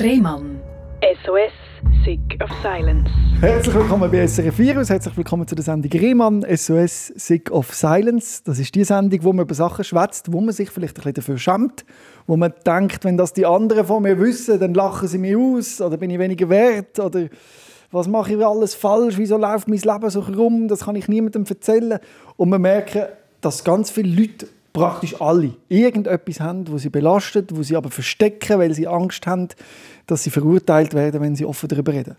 Rehmann. SOS, Sick of Silence. Herzlich willkommen bei SRF Virus, herzlich willkommen zu der Sendung Rehmann, SOS Sick of Silence. Das ist die Sendung, wo man über Sachen schwätzt, wo man sich vielleicht ein bisschen dafür schämt, wo man denkt, wenn das die anderen von mir wissen, dann lachen sie mich aus oder bin ich weniger wert oder was mache ich alles falsch, wieso läuft mein Leben so rum, das kann ich niemandem erzählen. Und man merkt, dass ganz viele Leute praktisch alle irgendetwas haben, wo sie belastet, wo sie aber verstecken, weil sie Angst haben, dass sie verurteilt werden, wenn sie offen darüber reden.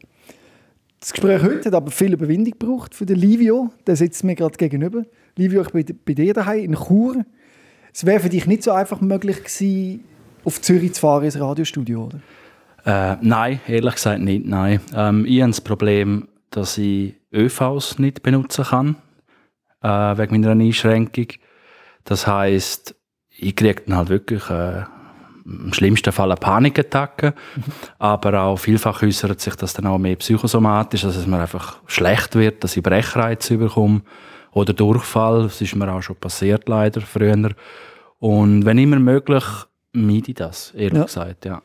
Das Gespräch heute hat aber viel Überwindung gebraucht für den Livio. Der sitzt mir gerade gegenüber. Livio, ich bin bei dir daheim in Chur. Es wäre für dich nicht so einfach möglich gewesen, auf Zürich zu fahren ins Radiostudio, oder? Äh, nein, ehrlich gesagt nicht, nein. Ähm, ich habe das Problem, dass ich ÖVs nicht benutzen kann, äh, wegen meiner Einschränkung. Das heißt, ich kriege dann halt wirklich äh, im schlimmsten Fall eine Panikattacke, aber auch vielfach äußert sich das dann auch mehr psychosomatisch, dass es mir einfach schlecht wird, dass ich Brechreize bekomme oder Durchfall. Das ist mir auch schon passiert leider früher. Und wenn immer möglich, meide ich das, ehrlich ja. gesagt, ja.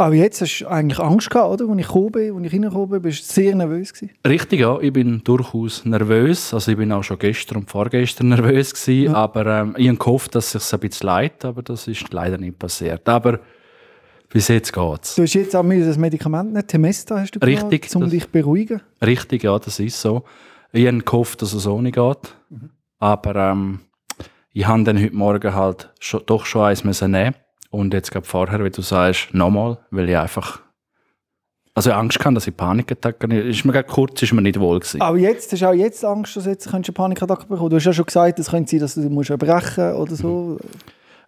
Aber jetzt hast du eigentlich Angst gehabt, oder? Als ich gekommen bin, als ich reingekommen bin, bist du sehr nervös gewesen. Richtig, ja. Ich bin durchaus nervös. Also ich bin auch schon gestern und vorgestern nervös gewesen. Ja. Aber ähm, ich habe gehofft, dass es sich ein bisschen leid, aber das ist leider nicht passiert. Aber bis jetzt geht's. Du hast jetzt auch das Medikament nicht, Temesta hast du gesagt, Richtig, um dich zu beruhigen? Richtig, ja, das ist so. Ich habe gehofft, dass es ohne geht. Mhm. Aber ähm, ich habe dann heute Morgen halt schon, doch schon eins müssen nehmen und jetzt gerade vorher, wie du sagst, nochmal, weil ich einfach also Angst kann, dass ich Panikattacken ist mir kurz ist mir nicht wohl gewesen. Aber jetzt hast du auch jetzt Angst, dass jetzt eine Panikattacke bekommen. Du hast ja schon gesagt, es könnte sein, dass du musst erbrechen oder so. Mhm.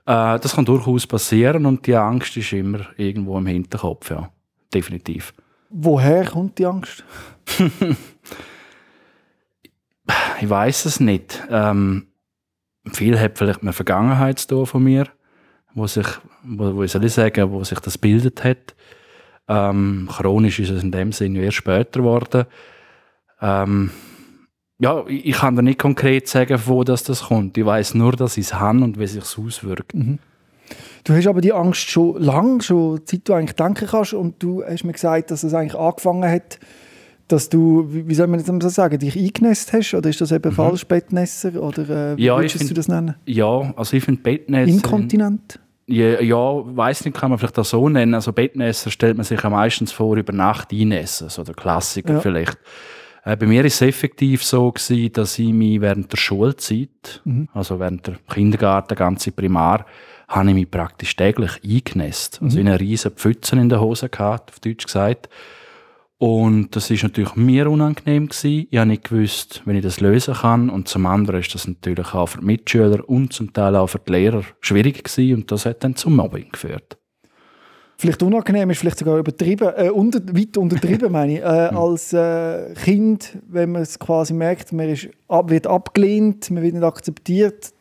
Äh, das kann durchaus passieren und die Angst ist immer irgendwo im Hinterkopf, ja, definitiv. Woher kommt die Angst? ich weiß es nicht. Ähm, viel hat vielleicht eine Vergangenheit von mir wo sich, wo, wo soll ich sagen, wo sich das bildet hat. Ähm, chronisch ist es in dem Sinne erst später geworden. Ähm, ja, ich, ich, kann da nicht konkret sagen, wo das, das kommt. Ich weiß nur, dass ich es habe und wie sich es auswirkt. Mhm. Du hast aber die Angst schon lange, schon seit du eigentlich denken kannst und du hast mir gesagt, dass es eigentlich angefangen hat, dass du, wie soll man das sagen, dich eingenässt hast? Oder ist das eben mhm. falsch, Bettnässer? Oder äh, wie ja, würdest find, du das nennen? Ja, also ich finde Bettnässer... Inkontinent? Ja, ja weiß nicht, kann man vielleicht auch so nennen. Also Bettnässer stellt man sich ja meistens vor, über Nacht einnässen, so der Klassiker ja. vielleicht. Äh, bei mir ist es effektiv so gewesen, dass ich mich während der Schulzeit, mhm. also während der Kindergarten, ganze Primar, habe ich mich praktisch täglich eingenässt. Also mhm. in einer riesen Pfütze in der Hose gehabt, auf Deutsch gesagt. Und das ist natürlich mir unangenehm gewesen. Ich habe nicht gewusst, wenn ich das lösen kann. Und zum anderen ist das natürlich auch für die Mitschüler und zum Teil auch für die Lehrer schwierig gewesen. Und das hat dann zum Mobbing geführt. Vielleicht unangenehm ist vielleicht sogar übertrieben, äh, unter, weit untertrieben meine ich. Äh, hm. als äh, Kind, wenn man es quasi merkt, man ist, ab, wird abgelehnt, man wird nicht akzeptiert,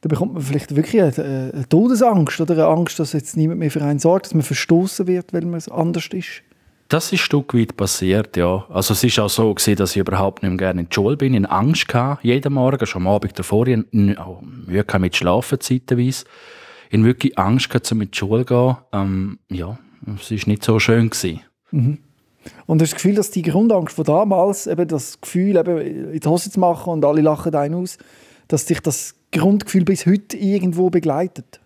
dann bekommt man vielleicht wirklich eine, eine Todesangst oder eine Angst, dass jetzt niemand mehr für einen sorgt, dass man verstoßen wird, weil man anders ist. Das ist ein Stück weit passiert, ja. Also es ist auch so gewesen, dass ich überhaupt nicht mehr gerne in die Schule bin, in Angst hatte, jeden Morgen, schon am Abend davor, ich auch mit Schlafen zeitweise. Ich hatte wirklich Angst gehabt, um in die Schule zu gehen. Ähm, ja, es war nicht so schön. Gewesen. Mhm. Und hast du das Gefühl, dass die Grundangst von damals, eben das Gefühl, eben in die Hose zu machen und alle lachen einen aus, dass dich das Grundgefühl bis heute irgendwo begleitet?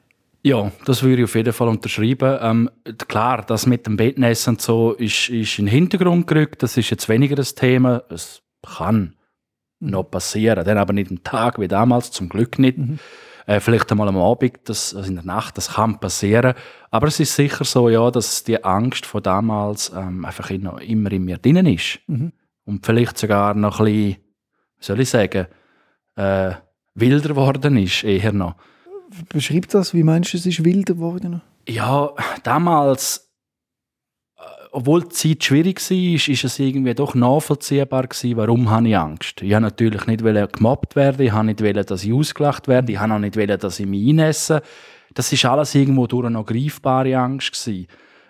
Ja, das würde ich auf jeden Fall unterschreiben. Ähm, klar, das mit dem Bettnässen und so ist, ist in den Hintergrund gerückt. Das ist jetzt weniger das Thema. Es kann noch passieren, dann aber nicht am Tag wie damals, zum Glück nicht. Mhm. Äh, vielleicht einmal am Abend, das, also in der Nacht, das kann passieren. Aber es ist sicher so, ja, dass die Angst von damals ähm, einfach immer in mir drin ist. Mhm. Und vielleicht sogar noch ein bisschen, wie soll ich sagen, äh, wilder geworden ist, eher noch. Beschreib das, wie meinst du, es ist wilder geworden? Ja, damals, äh, obwohl die Zeit schwierig war, ist, es irgendwie doch nachvollziehbar gewesen, warum habe ich Angst. Ich wollte natürlich nicht gemobbt werden, ich wollte nicht, dass ich ausgelacht werde, ich wollte auch nicht, dass ich mich einnesse. Das ist alles irgendwo durch eine greifbare Angst gewesen.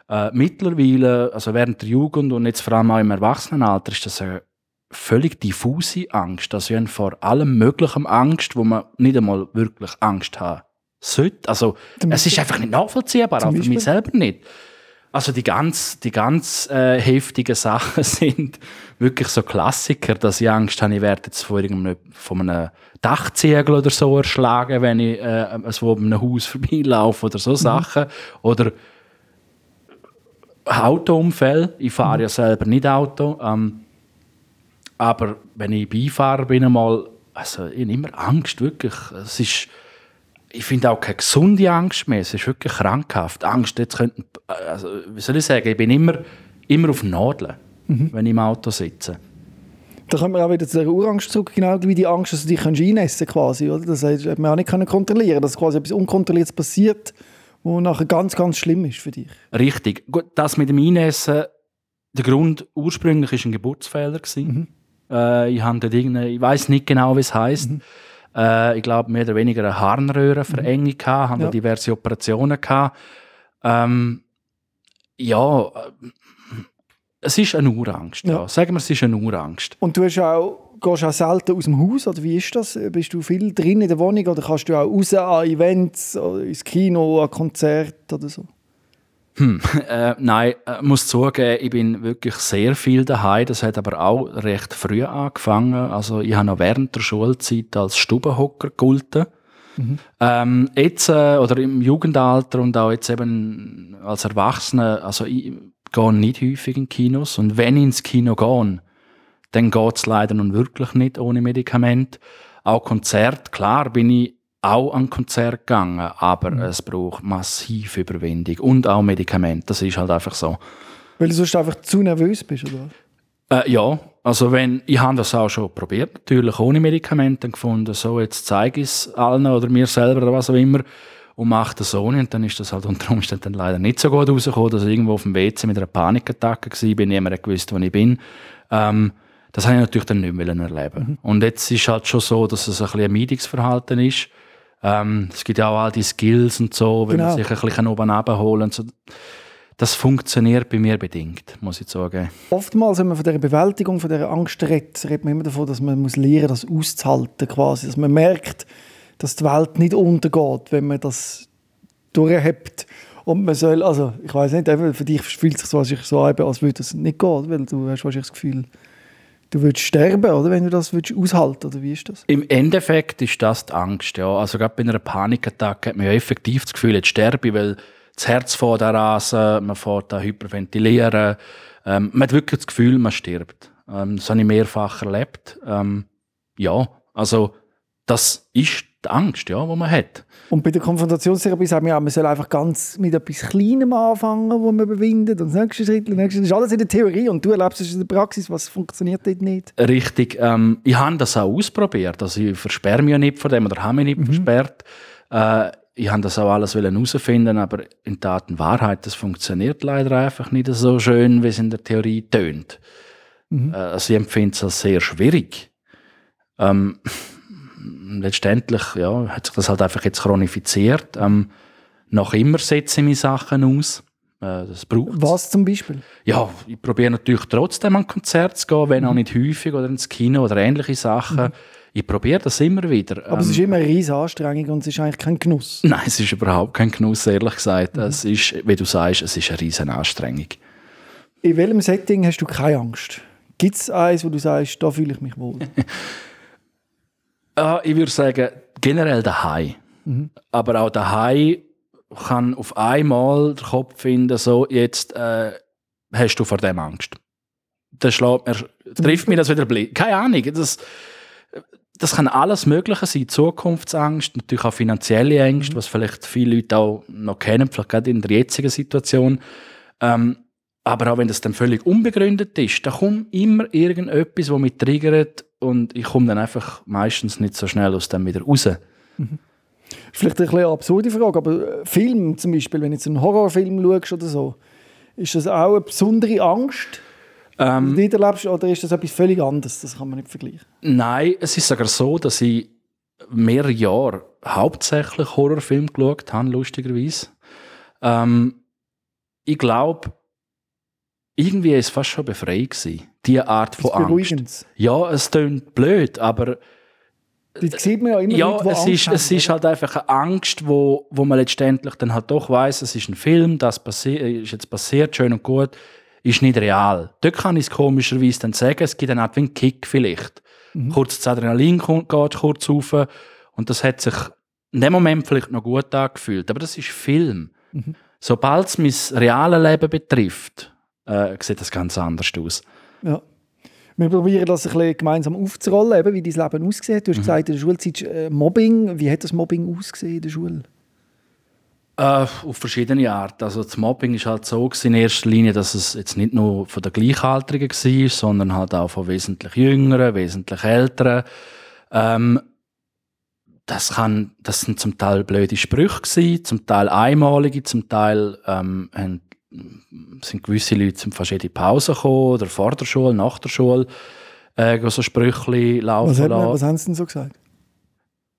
Äh, mittlerweile, also während der Jugend und jetzt vor allem auch im Erwachsenenalter, ist das eine völlig diffuse Angst. Also ich habe vor allem möglichen Angst, wo man nicht einmal wirklich Angst hat sollte. Also, es ist einfach nicht nachvollziehbar, auch für mich selber nicht. Also die ganz, die ganz äh, heftigen Sachen sind wirklich so Klassiker, dass ich Angst habe, ich werde jetzt von, irgendeinem, von einem Dachziegel oder so erschlagen, wenn ich äh, also um einem Haus vorbeilaufe oder so mhm. Sachen. Oder Autounfälle. Ich fahre mhm. ja selber nicht Auto. Ähm, aber wenn ich Beifahrer bin, einmal, also ich habe immer Angst, wirklich. Es ist, ich finde auch keine gesunde Angst mehr. Es ist wirklich krankhaft. Angst, jetzt könnten, also, wie soll ich sagen, ich bin immer, immer auf Nadeln, mhm. wenn ich im Auto sitze. Da kommen wir auch wieder zu der Urangst zurück, genau wie die Angst, dass du dich einnässen quasi, oder? Das hat man auch nicht kontrollieren dass quasi etwas Unkontrolliertes passiert, was nachher ganz, ganz schlimm ist für dich. Richtig. Gut, das mit dem Einnässen, der Grund ursprünglich war ein Geburtsfehler. Mhm. Äh, ich, ich weiß nicht genau, wie es heisst. Mhm. Äh, ich glaube, mehr oder weniger eine Harnröhrenverengung mhm. gehabt, haben ja. diverse Operationen gehabt. Ähm, ja, äh, es ist eine Urangst. Ja. ja. Sagen wir, es ist eine Urangst. Und du hast auch, gehst auch selten aus dem Haus, oder wie ist das? Bist du viel drin in der Wohnung oder kannst du auch raus an Events, ins Kino, an Konzerte oder so? Hm, äh, nein, äh, muss zugeben, ich bin wirklich sehr viel daheim. Das hat aber auch recht früh angefangen. Also ich habe noch während der Schulzeit als Stubenhocker gegolten. Mhm. Ähm, jetzt äh, oder im Jugendalter und auch jetzt eben als Erwachsener, also ich gehe nicht häufig in Kinos und wenn ich ins Kino gehe, dann geht es leider nun wirklich nicht ohne Medikament. Auch Konzert, klar bin ich auch an Konzert gegangen, aber mhm. es braucht massiv Überwindung und auch Medikamente. Das ist halt einfach so. Weil du sonst einfach zu nervös bist, oder? Äh, ja, also wenn, ich habe das auch schon probiert, natürlich ohne Medikamente gefunden, so jetzt zeige ich es allen oder mir selber oder was auch immer und mache das ohne und dann ist das halt unter Umständen leider nicht so gut rausgekommen, dass ich irgendwo auf dem WC mit einer Panikattacke war, bin, niemand gewusst, wo ich bin. Ähm, das habe ich natürlich dann nicht mehr erleben. Mhm. Und jetzt ist halt schon so, dass es ein bisschen ein Meidungsverhalten ist ähm, es gibt ja auch all die Skills und so, wenn genau. man sich ein bisschen oben abholen so. Das funktioniert bei mir bedingt, muss ich sagen. Oftmals, wenn man von der Bewältigung, von der Angst redet, redet man immer davon, dass man muss lernen das auszuhalten quasi. Dass man merkt, dass die Welt nicht untergeht, wenn man das durchhebt. Und man soll, also ich weiß nicht, für dich fühlt es sich so an, als würde es nicht gehen, weil du hast wahrscheinlich das Gefühl, du würdest sterben, oder, wenn du das würdest aushalten oder wie ist das? Im Endeffekt ist das die Angst, ja. Also gerade bei einer Panikattacke hat man ja effektiv das Gefühl, jetzt sterbe ich, weil das Herz vor der Rasen, man fährt da hyperventilieren, ähm, man hat wirklich das Gefühl, man stirbt. Ähm, das habe ich mehrfach erlebt. Ähm, ja, also das ist die Angst, ja, die man hat. Und bei der Konfrontationstherapie sagen wir ja, man soll einfach ganz mit etwas Kleinem anfangen, wo man überwindet. Und das nächste Schritt, das nächste, das ist alles in der Theorie und du erlebst es in der Praxis, was funktioniert dort nicht. Richtig. Ähm, ich habe das auch ausprobiert. Also ich versperre mich ja nicht von dem oder habe mich nicht mhm. versperrt. Äh, ich habe das auch alles herausfinden, aber in Tat und Wahrheit, das funktioniert leider einfach nicht so schön, wie es in der Theorie tönt. Mhm. Äh, also ich empfinde es als sehr schwierig. Ähm, letztendlich ja, hat sich das halt einfach jetzt chronifiziert. Ähm, noch immer setze ich meine Sachen aus. Äh, das braucht Was zum Beispiel? Ja, ich probiere natürlich trotzdem an Konzerte zu gehen, wenn mhm. auch nicht häufig oder ins Kino oder ähnliche Sachen. Mhm. Ich probiere das immer wieder. Aber ähm, es ist immer eine riesige Anstrengung und es ist eigentlich kein Genuss. Nein, es ist überhaupt kein Genuss, ehrlich gesagt. Mhm. Es ist, wie du sagst, es ist eine riesige Anstrengung. In welchem Setting hast du keine Angst? Gibt es eins, wo du sagst, da fühle ich mich wohl? Ja, ich würde sagen, generell daheim. Mhm. Aber auch daheim kann auf einmal der Kopf finden, so, jetzt äh, hast du vor dem Angst. Das schlägt mir, trifft mich das wieder blind. Keine Ahnung. Das, das kann alles Mögliche sein. Zukunftsangst, natürlich auch finanzielle Ängste, mhm. was vielleicht viele Leute auch noch kennen, vielleicht gerade in der jetzigen Situation. Ähm, aber auch wenn das dann völlig unbegründet ist, da kommt immer irgendetwas, das mich triggert und ich komme dann einfach meistens nicht so schnell aus dem wieder raus. Mhm. Vielleicht eine, absurde Frage, aber äh, Film zum Beispiel, wenn du jetzt einen Horrorfilm schaust oder so, ist das auch eine besondere Angst, ähm, die du erlebst, oder ist das etwas völlig anderes? Das kann man nicht vergleichen. Nein, es ist sogar so, dass ich mehrere Jahre hauptsächlich Horrorfilme geschaut habe, lustigerweise. Ähm, ich glaube, irgendwie ist es fast schon befreit gewesen, diese Art von Angst. Ja, es klingt blöd, aber Das sieht man ja immer ja, Leute, die es Angst ist, haben, es ist halt einfach eine Angst, wo, wo man letztendlich dann halt doch weiß, es ist ein Film, das passi ist jetzt passiert, schön und gut, ist nicht real. Dort kann ich es komischerweise dann sagen, es gibt eine Art wie einen Kick vielleicht. Mhm. Kurz das Adrenalin geht kurz rauf und das hat sich in dem Moment vielleicht noch gut angefühlt, aber das ist Film. Mhm. Sobald es mein reales Leben betrifft, äh, sieht das ganz anders aus. Ja. Wir probieren das ein bisschen gemeinsam aufzurollen, eben, wie dein Leben aussieht. Mhm. Du hast gesagt, in der Schulzeit äh, Mobbing. Wie hat das Mobbing ausgesehen in der Schule? Äh, auf verschiedene Arten. Also das Mobbing ist halt so in erster Linie, dass es jetzt nicht nur von den Gleichaltrigen war, sondern halt auch von wesentlich Jüngeren, wesentlich Älteren. Ähm, das, kann, das sind zum Teil blöde Sprüche gewesen, zum Teil einmalige, zum Teil ähm, haben, sind gewisse Leute sind fast jede Pause gekommen, oder vor der Schule, nach der Schule, äh, so Sprüche laufen Was, hat man, lassen. was haben sie denn so gesagt?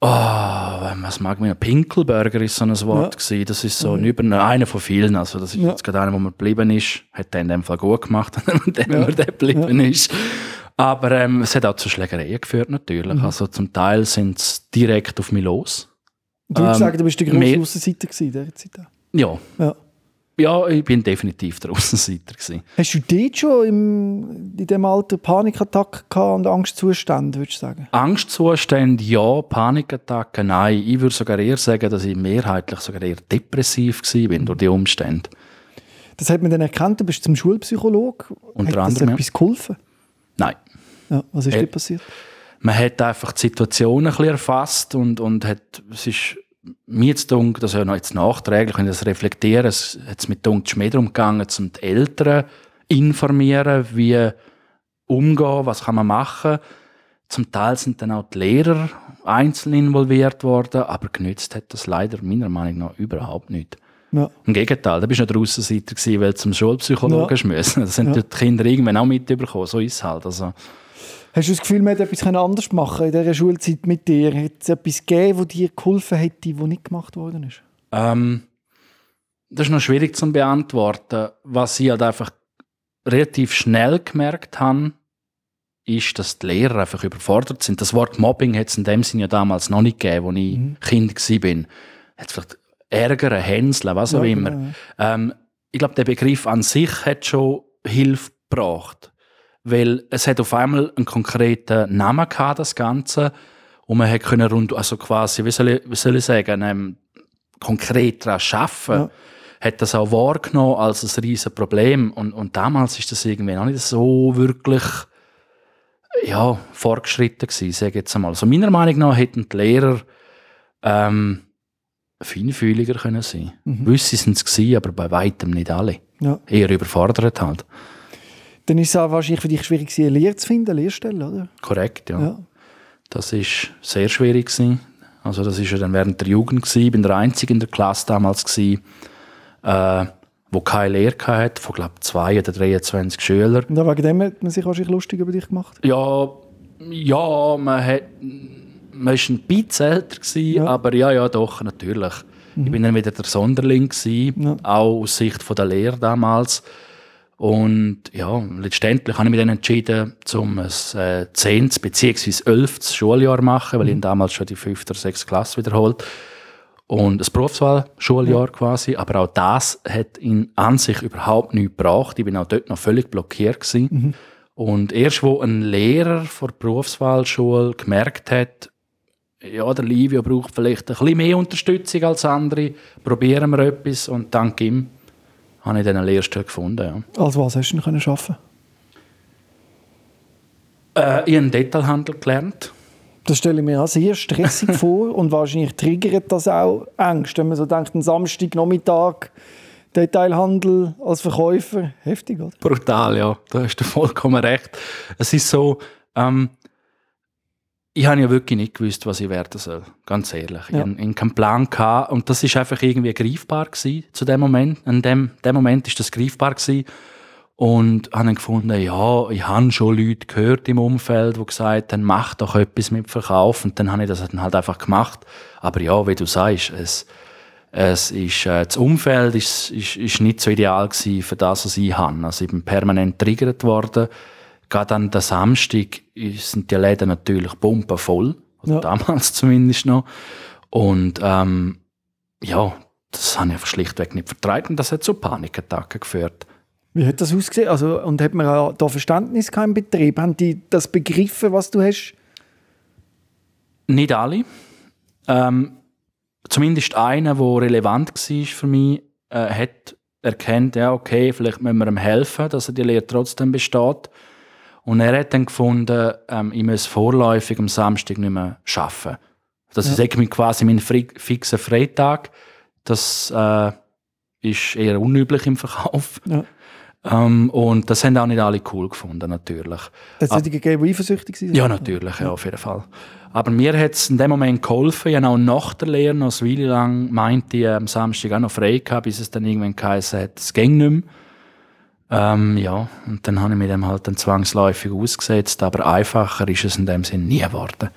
Oh, was mag man? Pinkelburger ist so ein Wort gewesen. Das ist so ein über einer von vielen. Also das ist Ja. jetzt gerade einer, wo man geblieben ist. Hat der in dem Fall gut gemacht, wenn Ja. man der geblieben ist. Aber ähm, es hat auch zu Schlägereien geführt natürlich. Mhm. Also zum Teil sind sie direkt auf mich los. Du hast Ähm, gesagt, du bist der grosse mehr- Aussenseiter gewesen in dieser Zeit. Ja, Ja. Ja, ich bin definitiv der Aussenseiter gewesen. Hast du dort schon im, in diesem Alter Panikattacken und Angstzustände, würdest du sagen? Angstzustände, ja. Panikattacken, nein. Ich würde sogar eher sagen, dass ich mehrheitlich sogar eher depressiv gewesen bin durch die Umstände. Das hat man dann erkannt, du bist zum Schulpsychologe. Unter hat das anderem, ja. etwas geholfen? Nein. Ja, was ist Äh, dir passiert? man hat einfach die Situation ein bisschen erfasst und, und hat, es ist mir jetzt dunkel, das ist ja noch jetzt nachträglich, wenn ich das reflektiere, es hat mit dunkel mehr darum gegangen, um die Eltern informieren, wie umgehen, was kann man machen. Zum Teil sind dann auch die Lehrer einzeln involviert worden, aber genützt hat das leider meiner Meinung nach überhaupt nicht. Ja. Im Gegenteil, da bist du nicht der Aussenseiter gewesen, weil du zum Schulpsychologen ja. müssen. Das sind Ja. die Kinder irgendwann auch mitbekommen, so ist es halt. Also, Hast du das Gefühl, man hätte etwas anders machen in dieser Schulzeit mit dir? Hat es etwas gegeben, das dir geholfen hätte, das nicht gemacht worden ist? Ähm, das ist noch schwierig zu beantworten. Was ich halt einfach relativ schnell gemerkt habe, ist, dass die Lehrer einfach überfordert sind. Das Wort Mobbing hat es in dem Sinne ja damals noch nicht gegeben, als ich Mhm. Kind war. Hat vielleicht Ärgern, Hänseln, was auch Ja, immer. genau, ja. Ähm, ich glaube, der Begriff an sich hat schon Hilfe gebracht. Weil es hat auf einmal einen konkreten Namen gehabt, das Ganze. Und man hat können rund, also quasi, wie soll ich, wie soll ich sagen, ähm, konkret daran arbeiten. Ja. Hat das auch wahrgenommen als ein riesen Problem. Und, und damals ist das irgendwie noch nicht so wirklich ja, fortgeschritten gewesen, sage ich jetzt einmal. Also meiner Meinung nach hätten die Lehrer ähm, feinfühliger können sein. Mhm. Wüsste sind es gewesen, aber bei weitem nicht alle. Ja. Eher überfordert halt. Dann ist es auch wahrscheinlich für dich schwierig, eine Lehre zu finden, eine Lehrstelle, oder? Korrekt, ja. Ja. Das ist sehr schwierig gewesen. Also das ist ja dann während der Jugend gewesen. Ich bin der Einzige in der Klasse damals gewesen, äh, wo keine Lehre hatte, von glaube zwei oder 23 Schülern. Und wegen dem hat man sich wahrscheinlich lustig über dich gemacht. Ja, ja, man hat, man ist ein bisschen älter gewesen, Ja. aber ja, ja, doch, natürlich. Ich bin dann wieder der Sonderling gewesen, Ja. auch aus Sicht von der Lehre damals. Und ja, letztendlich habe ich mich dann entschieden, um ein äh, 10. bzw. 11. Schuljahr zu machen, weil ich damals schon die 5. oder 6. Klasse wiederholt. Und ein Berufswahl-Schuljahr quasi. Aber auch das hat in an sich überhaupt nichts gebracht. Ich bin auch dort noch völlig blockiert gewesen. Und erst wo ein Lehrer vor der Berufswahlschule gemerkt hat, ja, der Livio braucht vielleicht ein bisschen mehr Unterstützung als andere, probieren wir etwas und dank ihm habe ich dann eine Lehrstelle gefunden. Ja. Als was hast du denn können arbeiten? Äh, ich habe Detailhandel gelernt. Das stelle ich mir auch sehr stressig vor und wahrscheinlich triggert das auch Ängste, wenn man so denkt, ein Samstagnachmittag, Detailhandel als Verkäufer, heftig, oder? Brutal, ja. Da hast du vollkommen recht. Es ist so, ähm, ich habe ja wirklich nicht gewusst, was ich werden soll. Ganz ehrlich. Ich Ja. hatte ich keinen Plan. Gehabt. Und das ist einfach irgendwie greifbar gewesen, zu dem Moment. In dem, dem Moment ist das greifbar gewesen. Und habe dann gefunden, ja, ich habe schon Leute gehört im Umfeld, die gesagt haben, mach doch etwas mit Verkauf. Und dann habe ich das dann halt einfach gemacht. Aber ja, wie du sagst, es, es ist, äh, das Umfeld ist, ist, ist nicht so ideal gewesen für das, was ich habe. Also ich bin permanent triggert worden. Gerade an der Samstag sind die Läden natürlich pumpenvoll. Oder Ja. damals zumindest noch. Und ähm, ja, das habe ich einfach schlichtweg nicht vertragen und das hat zu Panikattacken geführt. Wie hat das ausgesehen? Also, und hat man auch da Verständnis im Betrieb? Haben die das begriffen, was du hast? Nicht alle. Ähm, zumindest einer, der relevant war für mich, äh, hat erkannt, ja, okay, vielleicht müssen wir ihm helfen, dass er die Lehre trotzdem besteht. Und er hat dann gefunden, ähm, ich muss vorläufig am Samstag nicht mehr arbeiten. Das ist irgendwie quasi mein fixer Freitag. Das äh, ist eher unüblich im Verkauf. Ja. Ähm, und das haben auch nicht alle cool gefunden, natürlich. Hat es solche gegeben, die eifersüchtig waren? Ja, natürlich, ja, auf jeden Fall. Aber mir hat es in dem Moment geholfen. Ich habe auch nach der Lehre noch eine Weile lang meinte ich, am Samstag auch noch frei gehabt, bis es dann irgendwann geheißen hat, es ging nicht mehr. Ähm, ja, und dann habe ich mir dem halt dann zwangsläufig ausgesetzt, aber einfacher ist es in dem Sinn nie geworden.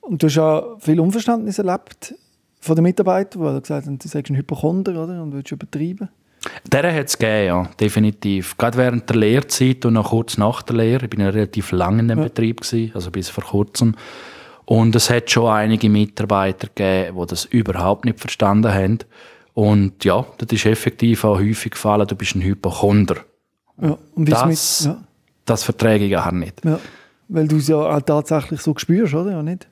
Und du hast ja viel Unverständnis erlebt von den Mitarbeitern, die gesagt haben, du sagst ein Hypochonder oder? und willst übertreiben. Der hat es gegeben, ja, definitiv. Gerade während der Lehrzeit und noch kurz nach der Lehre. Ich bin ja relativ lange in dem Betrieb, gewesen, also bis vor kurzem. Und es hat schon einige Mitarbeiter gegeben, die das überhaupt nicht verstanden haben. Und ja, das ist effektiv auch häufig gefallen, du bist ein Hypochonder. Ja. Und Das, mit, ja, das verträge ich gar nicht. ja. Weil du es ja auch tatsächlich so spürst, oder? Ja, nicht?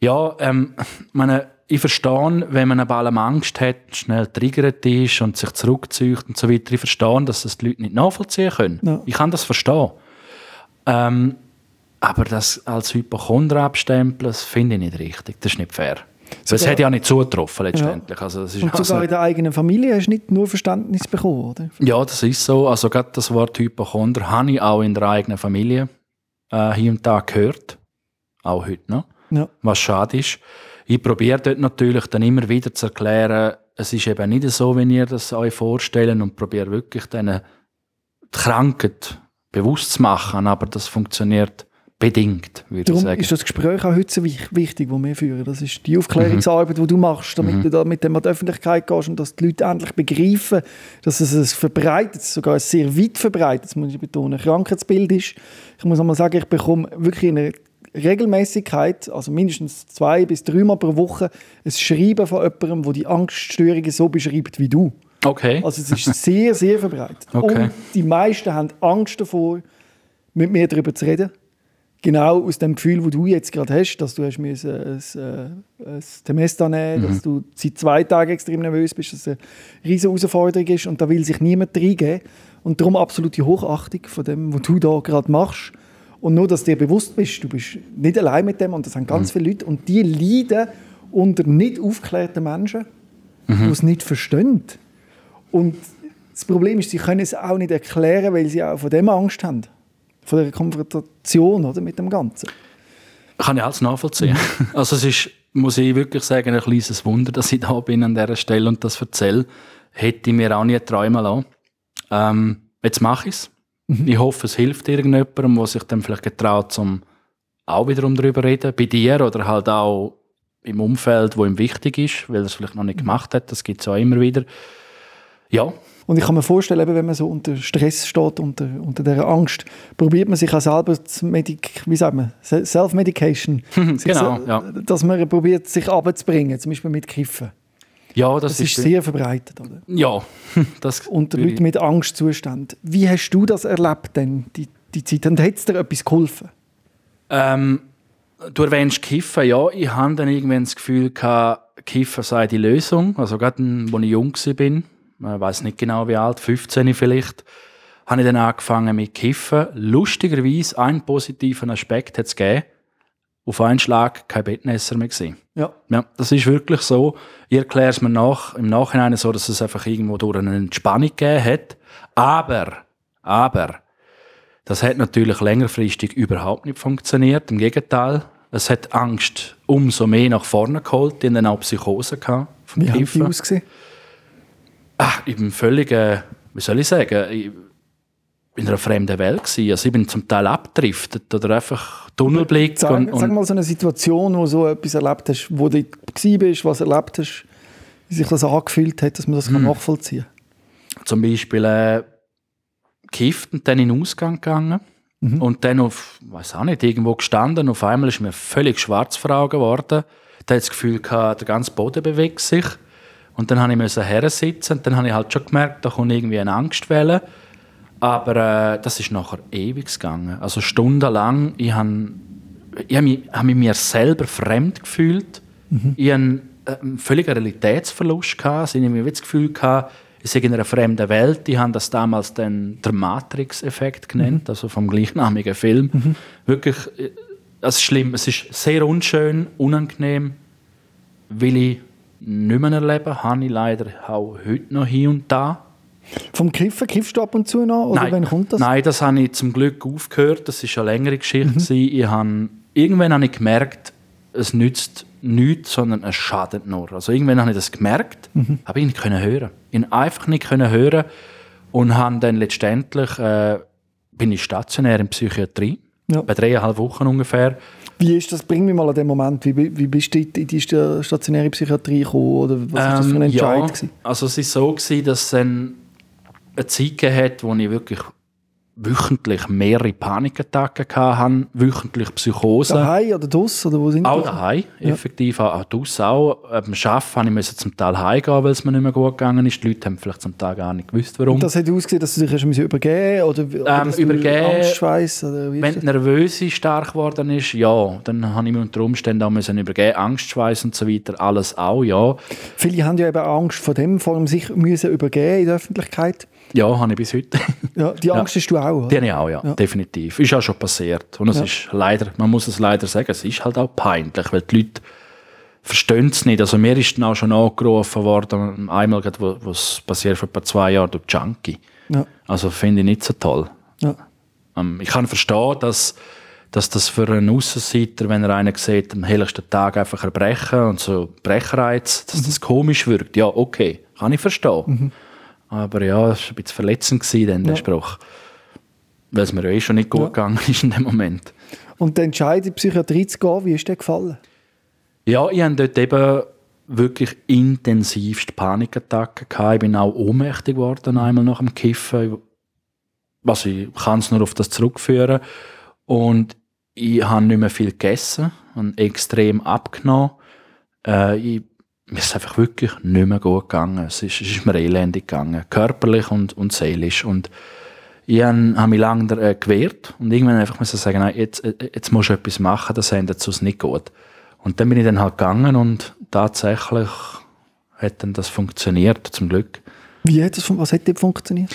Ja, ähm, meine, ich verstehe, wenn man eine allem Angst hat, schnell triggert ist und sich zurückzieht und so weiter. Ich verstehe, dass das die Leute nicht nachvollziehen können. Ja. Ich kann das verstehen. Ähm, aber das als Hypochonder abstempeln, das finde ich nicht richtig. Das ist nicht fair. Das Sogar- hat ja nicht zugetroffen letztendlich. Also, das ist Und also, sogar in der eigenen Familie hast du nicht nur Verständnis bekommen, oder? ja, das ist so. Also gerade das Wort Hypochonder habe ich auch in der eigenen Familie äh, hier und da gehört. Auch heute noch. Ja. was schade ist. Ich probiere dort natürlich dann immer wieder zu erklären, es ist eben nicht so, wie ihr das euch vorstellen und probiere wirklich denen die Krankheit bewusst zu machen, aber das funktioniert bedingt, würde ich Darum sagen. ist das Gespräch auch heute so wich- wichtig, das wir führen. Das ist die Aufklärungsarbeit, die du machst, damit du da mit dem an die Öffentlichkeit gehst und dass die Leute endlich begreifen, dass es ein verbreitetes, sogar ein sehr weit verbreitetes, muss ich betonen, Krankheitsbild ist. Ich muss einmal sagen, ich bekomme wirklich in einer Regelmäßigkeit, also mindestens zwei bis dreimal pro Woche, ein Schreiben von jemandem, der die Angststörungen so beschreibt wie du. Okay. Also es ist sehr, sehr verbreitet. Okay. Und die meisten haben Angst davor, mit mir darüber zu reden. Genau aus dem Gefühl, das du jetzt gerade hast, dass du hast müssen ein, ein, Semester nehmen Mhm. dass du seit zwei Tagen extrem nervös bist, dass es eine riesige Herausforderung ist und da will sich niemand reingeben. Und darum absolute Hochachtung von dem, was du da gerade machst. Und nur, dass du dir bewusst bist, du bist nicht allein mit dem und das haben Mhm. ganz viele Leute und die leiden unter nicht aufgeklärten Menschen, Mhm. die es nicht verstehen. Und das Problem ist, sie können es auch nicht erklären, weil sie auch von dem Angst haben. Von der Konfrontation oder, mit dem Ganzen. Kann ich alles nachvollziehen. Also es ist, muss ich wirklich sagen, ein kleines Wunder, dass ich da bin an dieser Stelle und das erzähle. Hätte ich mir auch nie träumen lassen. Ähm, jetzt mache ich es. Ich hoffe, es hilft irgendjemandem, der sich dann vielleicht getraut, um auch wiederum darüber zu reden. Bei dir oder halt auch im Umfeld, wo ihm wichtig ist, weil er es vielleicht noch nicht gemacht hat. Das gibt es auch immer wieder. Ja, Und ich kann mir vorstellen, eben, wenn man so unter Stress steht, unter, unter dieser Angst, probiert man sich auch selber zu medik wie sagt man, Se- Self-Medication. Sich genau, so- ja. Dass man probiert, sich runterzubringen, zum Beispiel mit Kiffen. ja das, Das ist sehr verbreitet. Oder? Ja, das Unter Leuten mit Angstzuständen. Wie hast du das erlebt denn, die, die Zeit? Und hat es dir etwas geholfen? Ähm, du erwähnst Kiffen, ja. Ich hatte dann irgendwann das Gefühl, gehabt, Kiffen sei die Lösung. Also gerade, als ich jung war, ich weiß nicht genau wie alt, 15 vielleicht, habe ich dann angefangen mit Kiffen. Lustigerweise, einen positiven Aspekt hat es gegeben. Auf einen Schlag kein Bettnässer mehr gewesen. Ja. Ja, das ist wirklich so. Ich erkläre es mir nach, im Nachhinein so, dass es einfach irgendwo durch eine Entspannung gegeben hat. Aber, aber, das hat natürlich längerfristig überhaupt nicht funktioniert. Im Gegenteil, es hat Angst umso mehr nach vorne geholt. Hatte dann auch Psychose gehabt vom Wie hat die Kiffen. ausgesehen? Ah, ich bin völlig, äh, wie soll ich sagen, ich in einer fremden Welt gewesen. Also ich bin zum Teil abgedriftet oder einfach Tunnelblick. Sag, und, sag und, mal so eine Situation, wo du so etwas erlebt hast, wo du bist, was erlebt hast, wie sich das angefühlt hat, dass man das Hm. kann nachvollziehen zum Beispiel äh, gekifft und dann in den Ausgang gegangen. Und dann auf, weiß auch nicht, irgendwo gestanden. Auf einmal ist mir völlig schwarz vor Augen geworden. Da hat das Gefühl gehabt, der ganze Boden bewegt sich. Und dann habe ich müssen hersitzen und dann habe ich halt schon gemerkt, da kommt irgendwie eine Angstwelle. Aber äh, das ist nachher ewig gegangen. Also stundenlang, ich habe ich hab mich, hab mich mir selber fremd gefühlt. Ich hatte einen völligen Realitätsverlust. Gehabt. Ich habe das Gefühl, gehabt, ich sei in einer fremden Welt. Die haben das damals den, den Matrix-Effekt genannt, also vom gleichnamigen Film. Wirklich, äh, es ist schlimm. Es ist sehr unschön, unangenehm, will ich nicht mehr erleben. Habe ich leider auch heute noch hier und da. Vom Kiffen, kiffst du ab und zu noch? Oder Nein, wann kommt das? Nein, das habe ich zum Glück aufgehört. Das ist eine längere Geschichte. gewesen. Ich habe, irgendwann habe ich gemerkt, es nützt nichts, sondern es schadet nur. Also irgendwann habe ich das gemerkt, aber ich nicht können hören. Ich konnte einfach nicht können hören und habe dann letztendlich äh, bin ich stationär in Psychiatrie. Ja. Bei dreieinhalb Wochen ungefähr. Wie ist das? Bring mich mal an den Moment. Wie, wie bist du in die sta- stationäre Psychiatrie gekommen? Oder was war das für ein Ähm, Entscheid? ja, gewesen? also es war so, gewesen, dass es dann eine Zeit gegeben hat, wo ich wirklich wöchentlich mehrere Panikattacken hatte, wöchentlich Psychosen. Daheim oder das? Oder wo sind Auch daheim, effektiv. Auch, auch draussen auch. Äh, Beim Arbeiten musste ich zum Teil heimgehen, weil es mir nicht mehr gut gegangen ist. Die Leute haben vielleicht zum Teil gar nicht gewusst, warum. Und das hat ausgesehen, dass du dich hast übergeben oder, oder Ähm, übergeben- Angstschweiß oder wie Wenn die? Nervöse stark geworden ist, ja, dann habe ich mir unter Umständen auch müssen übergeben, Angstschweiß und so weiter, alles auch, ja. Viele haben ja eben Angst vor dem, vor allem sich müssen übergeben in der Öffentlichkeit. Ja, habe ich bis heute. Ja, die Angst hast du auch, oder? Die habe ich auch, ja, Ja. definitiv. Ist auch schon passiert. Und es Ja. ist leider, man muss es leider sagen, es ist halt auch peinlich, weil die Leute verstehen es nicht. Also mir ist dann auch schon angerufen worden, einmal, gerade, wo wo es passiert vor etwa zwei Jahren, durch Junkie. Ja. Also finde ich nicht so toll. Ja. Ähm, ich kann verstehen, dass, dass das für einen Aussenseiter, wenn er einen sieht, am helllichsten Tag einfach erbrechen und so Brechreiz, dass das komisch wirkt. Ja, okay, kann ich verstehen. Aber ja, es war ein bisschen verletzend, gewesen, dann, der Ja. Spruch. Weil es mir eh schon nicht gut Ja. gegangen ist in dem Moment. Und der Entscheid, in die Psychiatrie zu gehen, wie ist dir gefallen? Ja, ich hatte dort eben wirklich intensivst Panikattacken. Gehabt. Ich bin auch ohnmächtig geworden einmal nach dem Kiffen. Was ich kann es nur auf das zurückführen. Und ich habe nicht mehr viel gegessen und extrem abgenommen. Äh, ich, mir ist einfach wirklich nicht mehr gut gegangen. Es ist, es ist mir elendig gegangen, körperlich und, und seelisch. Und ich habe hab mich lange äh, gewehrt und irgendwann einfach müssen sagen, nein, jetzt, äh, jetzt musst du etwas machen, das endet sonst nicht gut. Und dann bin ich dann halt gegangen und tatsächlich hat dann das funktioniert, zum Glück. Wie hat das, was hat dort funktioniert?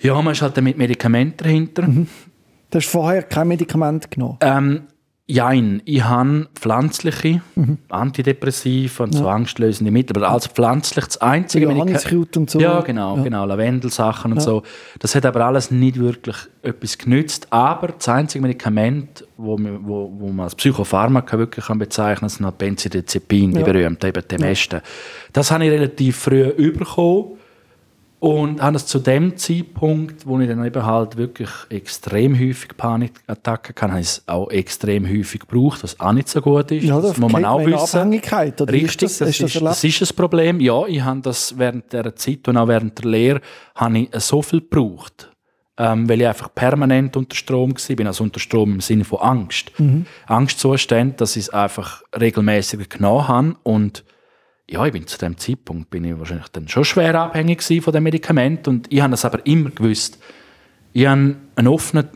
Ja, man ist halt mit Medikamenten dahinter. Du hast vorher kein Medikament genommen. Ähm, Jein, ich habe pflanzliche Antidepressiva und so angstlösende Mittel, aber als pflanzlich das einzige Johanniskraut und so. Ja, genau, Ja. genau, Lavendelsachen und so. Das hat aber alles nicht wirklich etwas genützt. Aber das einzige Medikament, wo, wo, wo man als Psychopharmaka wirklich kann bezeichnen kann, sind halt Benzodiazepin, die Ja. berühmten, eben die meisten. Das habe ich relativ früh bekommen und habe es zu dem Zeitpunkt, wo ich dann eben halt wirklich extrem häufig Panikattacken hatte, habe ich es auch extrem häufig gebraucht, was auch nicht so gut ist. Ja, das da muss man auch wissen. Abhängigkeit, oder Richtig, das? das, ist, das ist ein Problem. Ja, ich habe das während der Zeit und auch während der Lehre habe ich so viel gebraucht, ähm, weil ich einfach permanent unter Strom war. bin also unter Strom im Sinne von Angst. Mhm. Angstzustände, dass ich es einfach regelmäßig genommen habe und ja, ich bin zu dem Zeitpunkt bin ich wahrscheinlich dann schon schwer abhängig von dem Medikament und ich habe es aber immer gewusst. Ich habe einen offenen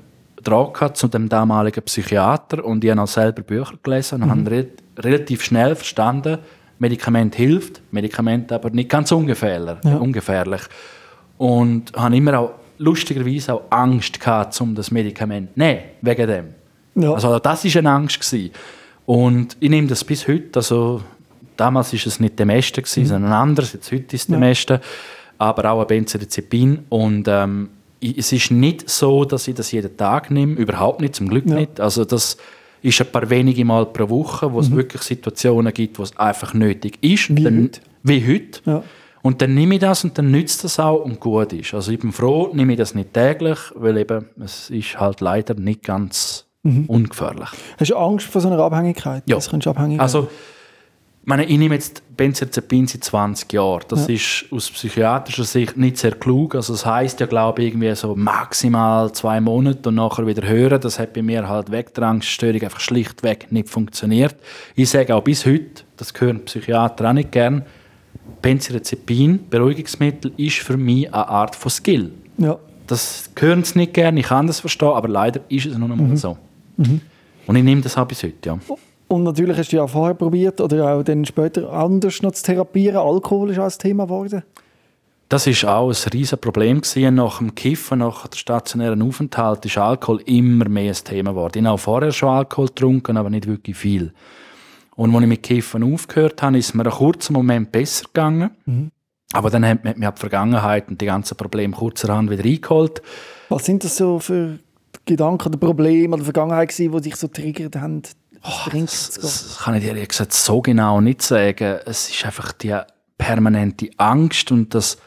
Draht zu dem damaligen Psychiater und ich habe auch selber Bücher gelesen und habe re relativ schnell verstanden, Medikament hilft, Medikament aber nicht ganz ungefährlich. ungefährlich. Und habe immer auch lustigerweise auch Angst gehabt, um das Medikament zu nehmen, wegen dem. Ja. Also das war eine Angst. Gewesen. Und ich nehme das bis heute. Also, damals war es nicht der Meste, gewesen, sondern anderes. Jetzt heute ist es der Meste. Aber auch ein Benzodiazepin. Und ähm, es ist nicht so, dass ich das jeden Tag nehme. Überhaupt nicht, zum Glück Ja. nicht. Also das ist ein paar wenige Mal pro Woche, wo es wirklich Situationen gibt, wo es einfach nötig ist. Wie Dann, heute. Wie heute. Ja. Und dann nehme ich das und dann nützt das auch und gut ist. Also ich bin froh, nehme ich das nicht täglich, weil eben es ist halt leider nicht ganz ungefährlich. Hast du Angst vor so einer Abhängigkeit? Ja. Das abhängig Also meine, ich nehme jetzt Benzodiazepin seit 20 Jahren. Das ja. ist aus psychiatrischer Sicht nicht sehr klug. Also das heißt ja, glaube ich, irgendwie so maximal zwei Monate und nachher wieder hören. Das hat bei mir halt Wegdrangsstörung einfach schlichtweg nicht funktioniert. Ich sage auch bis heute, das hören Psychiater auch nicht gern, Benzodiazepin, Beruhigungsmittel, ist für mich eine Art von Skill. Ja. Das hören sie nicht gern, ich kann das verstehen, aber leider ist es noch einmal mhm. so. Mhm. Und ich nehme das auch bis heute, ja. Und natürlich hast du ja auch vorher probiert oder auch dann später anders noch zu therapieren. Alkohol ist auch ein Thema geworden. Das ist auch ein riesiges Problem gewesen. Nach dem Kiffen, nach dem stationären Aufenthalt, ist Alkohol immer mehr ein Thema geworden. Ich habe auch vorher schon Alkohol getrunken, aber nicht wirklich viel. Und als ich mit Kiffen aufgehört habe, ist mir einen kurzen Moment besser gegangen. Mhm. Aber dann hat mich die Vergangenheit und die ganzen Probleme kurzerhand wieder eingeholt. Was sind das so für Gedanken oder Probleme oder Vergangenheit die dich so triggert haben, Oh, das, das, kann ich dir gesagt so genau nicht sagen. Es ist einfach die permanente Angst und das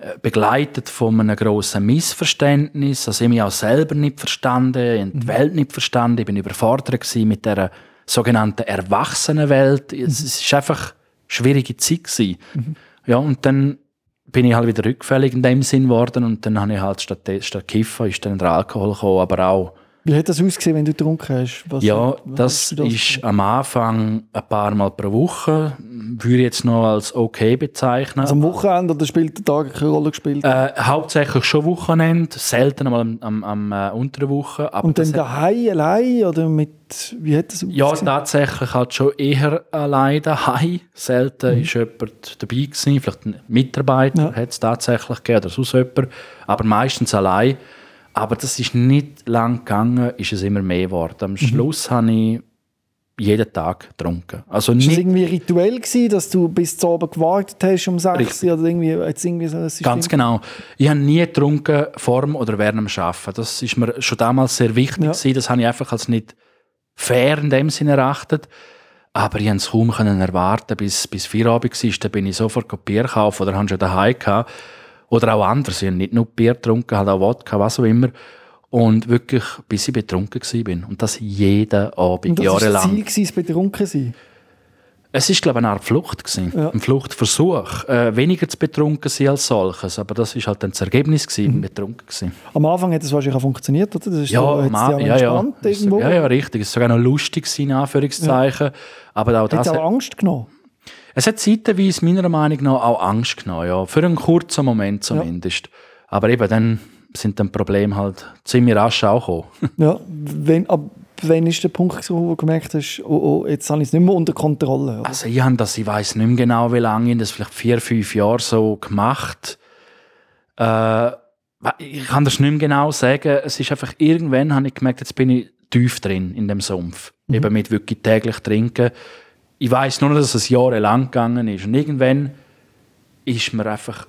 äh, begleitet von einem grossen Missverständnis. Also ich mich auch selber nicht verstanden, die mhm. Welt nicht verstanden. Ich bin überfordert mit der sogenannten Erwachsenenwelt. Mhm. Es war einfach eine schwierige Zeit Mhm. Ja, und dann bin ich halt wieder rückfällig in dem Sinn geworden und dann habe ich halt statt, statt Kiffen ist dann der Alkohol gekommen, aber auch wie hat das ausgesehen, wenn du getrunken hast? Was, ja, das, das ist am Anfang ein paar Mal pro Woche. Würde ich jetzt noch als okay bezeichnen. Also am Wochenende oder spielt der Tag keine Rolle gespielt? Äh, hauptsächlich schon Wochenende, selten einmal am, am, am äh, unter der Woche. Und dann daheim allein oder mit, wie hat das ausgesehen? Ja, tatsächlich halt schon eher allein daheim. Selten mhm. ist jemand dabei gewesen, vielleicht ein Mitarbeiter ja. hat es tatsächlich gegeben oder sonst jemand, aber meistens allein. Aber das ist nicht lang gegangen, ist es immer mehr geworden. Am mhm. Schluss habe ich jeden Tag getrunken. Also war es irgendwie rituell, gewesen, dass du bis zum Abend gewartet hast um 6 Uhr? Oder irgendwie, jetzt irgendwie so Ganz genau. Ich habe nie getrunken vor oder während dem Arbeiten. Das ist mir schon damals sehr wichtig. Ja. Gewesen. Das habe ich einfach als nicht fair in dem Sinne erachtet. Aber ich konnte es kaum erwarten, bis, bis Feierabend war. Dann bin ich sofort Bier gekauft oder habe schon daheim gehabt. Oder auch anders. Ich habe nicht nur Bier getrunken, halt auch Wodka, was auch immer. Und wirklich, bis ich betrunken war. Und das jeden Abend, Und das jahrelang. Das war das Ziel, das betrunken sein? Es war, glaube ich, eine Art Flucht. Ja. Ein Fluchtversuch. Äh, weniger zu betrunken sein als solches. Aber das war halt dann das Ergebnis, gewesen, mhm. betrunken sein. Am Anfang hat es wahrscheinlich auch funktioniert, oder? Das ist ja, so, ja, ja, ja. Irgendwo. ja, ja, richtig. Es war sogar noch lustig, in Anführungszeichen. Ja. Aber auch das... Hat auch Angst genommen? Es hat zeitweise meiner Meinung nach auch Angst genommen, ja. Für einen kurzen Moment zumindest. Ja. Aber eben dann sind dann Probleme halt ziemlich rasch auch gekommen. ja, wenn, ab wann ist der Punkt, wo du gemerkt hast, oh, oh, jetzt habe ich es nicht mehr unter Kontrolle? Oder? Also ich habe das, ich weiß nicht mehr genau, wie lange, ich das vielleicht vier, fünf Jahre so gemacht. Äh, ich kann das nicht mehr genau sagen. Es ist einfach, irgendwann habe ich gemerkt, jetzt bin ich tief drin in dem Sumpf. Mhm. Eben mit wirklich täglich trinken ich weiß nur, dass es jahrelang gegangen ist. Und irgendwann ist mir einfach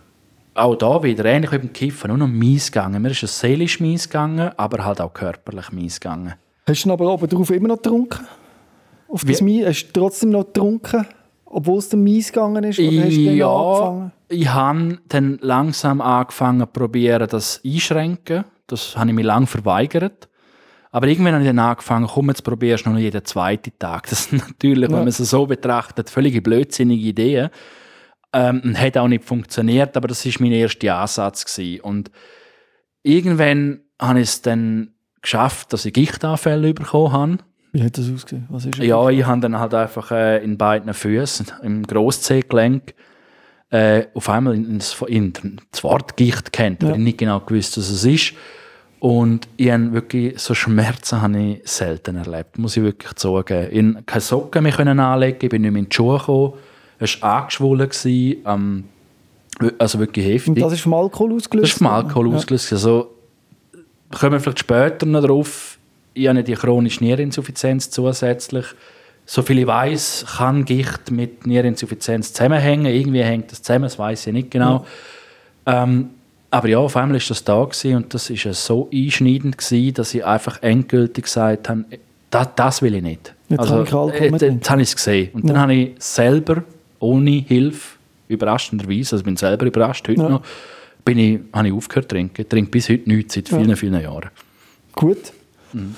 auch da wieder, ähnlich wie beim Kiffen, nur noch mies gegangen. Mir ist es seelisch mies gegangen, aber halt auch körperlich mies gegangen. Hast du aber oben drauf immer noch getrunken? Auf das Mies, hast du trotzdem noch getrunken, obwohl es dann mies gegangen ist? Oder hast du ja, angefangen? ich habe dann langsam angefangen probieren, das einschränken. Das habe ich mir lange verweigert. Aber irgendwann habe ich dann angefangen, komm, jetzt probierst du noch jeden zweiten Tag. Das ist natürlich, ja. wenn man es so betrachtet, völlig blödsinnige Idee. Ähm, hat auch nicht funktioniert, aber das war mein erster Ansatz. Gewesen. Und irgendwann habe ich es dann geschafft, dass ich Gichtanfälle bekommen habe. Wie hat das ausgesehen? Was ist ja, ich habe dann halt einfach äh, in beiden Füßen, im Grosszehgelenk, äh, auf einmal in, in, in, das Wort Gicht kennt, ja. aber ich nicht genau gewusst, was es ist. Und ich habe wirklich so Schmerzen habe ich selten erlebt, muss ich wirklich sagen. Ich konnte keine Socken mehr anlegen, ich bin nicht mehr in die Schuhe gekommen. Es war angeschwollen, ähm, also wirklich heftig. Und das ist vom Alkohol ausgelöst? Das ist vom Alkohol ja. ausgelöst. Also, kommen wir vielleicht später noch drauf. Ich habe die chronische Niereninsuffizienz zusätzlich. So viel ich weiß, kann Gicht mit Niereninsuffizienz zusammenhängen. Irgendwie hängt das zusammen, das weiß ich nicht genau. Ja. Ähm, aber ja, auf einmal ist das da gewesen und das ist so einschneidend gewesen, dass ich einfach endgültig gesagt habe, das, das will ich nicht. Jetzt also, habe ich äh, jetzt habe ich es gesehen. Und ja. dann habe ich selber, ohne Hilfe, überraschenderweise, also bin selber überrascht, heute ja. noch, bin ich, habe ich aufgehört zu trinken. Ich trinke bis heute nichts, seit vielen, ja. vielen Jahren. Gut. Mhm.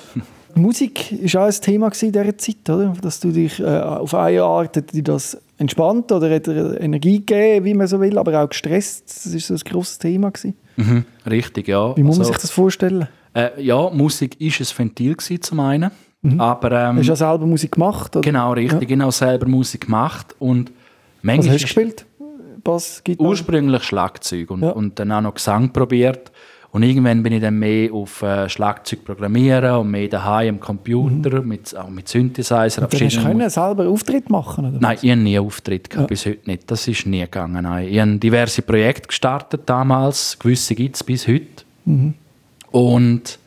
Die Musik war auch ein Thema in dieser Zeit, oder? Dass du dich äh, auf eine Art dich das entspannt oder hat dir Energie gegeben, wie man so will, aber auch gestresst. Das war so ein grosses Thema. Gewesen. Mhm, richtig, ja. Wie muss man Also, sich das vorstellen? Äh, ja, Musik ist ein Ventil gewesen, zum einen. Aber ähm, Hast du ja selber Musik gemacht? Oder? genau, richtig, genau selber Musik gemacht. Und Was manchmal hast du gespielt? Bass, Gitarre? ursprünglich Schlagzeug und, Ja. und dann auch noch Gesang probiert. Und irgendwann bin ich dann mehr auf äh, Schlagzeug programmieren und mehr daheim am Computer, mit, auch mit Synthesizer. Mhm. Dann hast du können selber Auftritt machen, oder? Nein, ich habe nie Auftritt gehabt, Ja. bis heute nicht. Das ist nie gegangen. Nein. Ich habe diverse Projekte gestartet damals, gewisse gibt es bis heute. Mhm. Und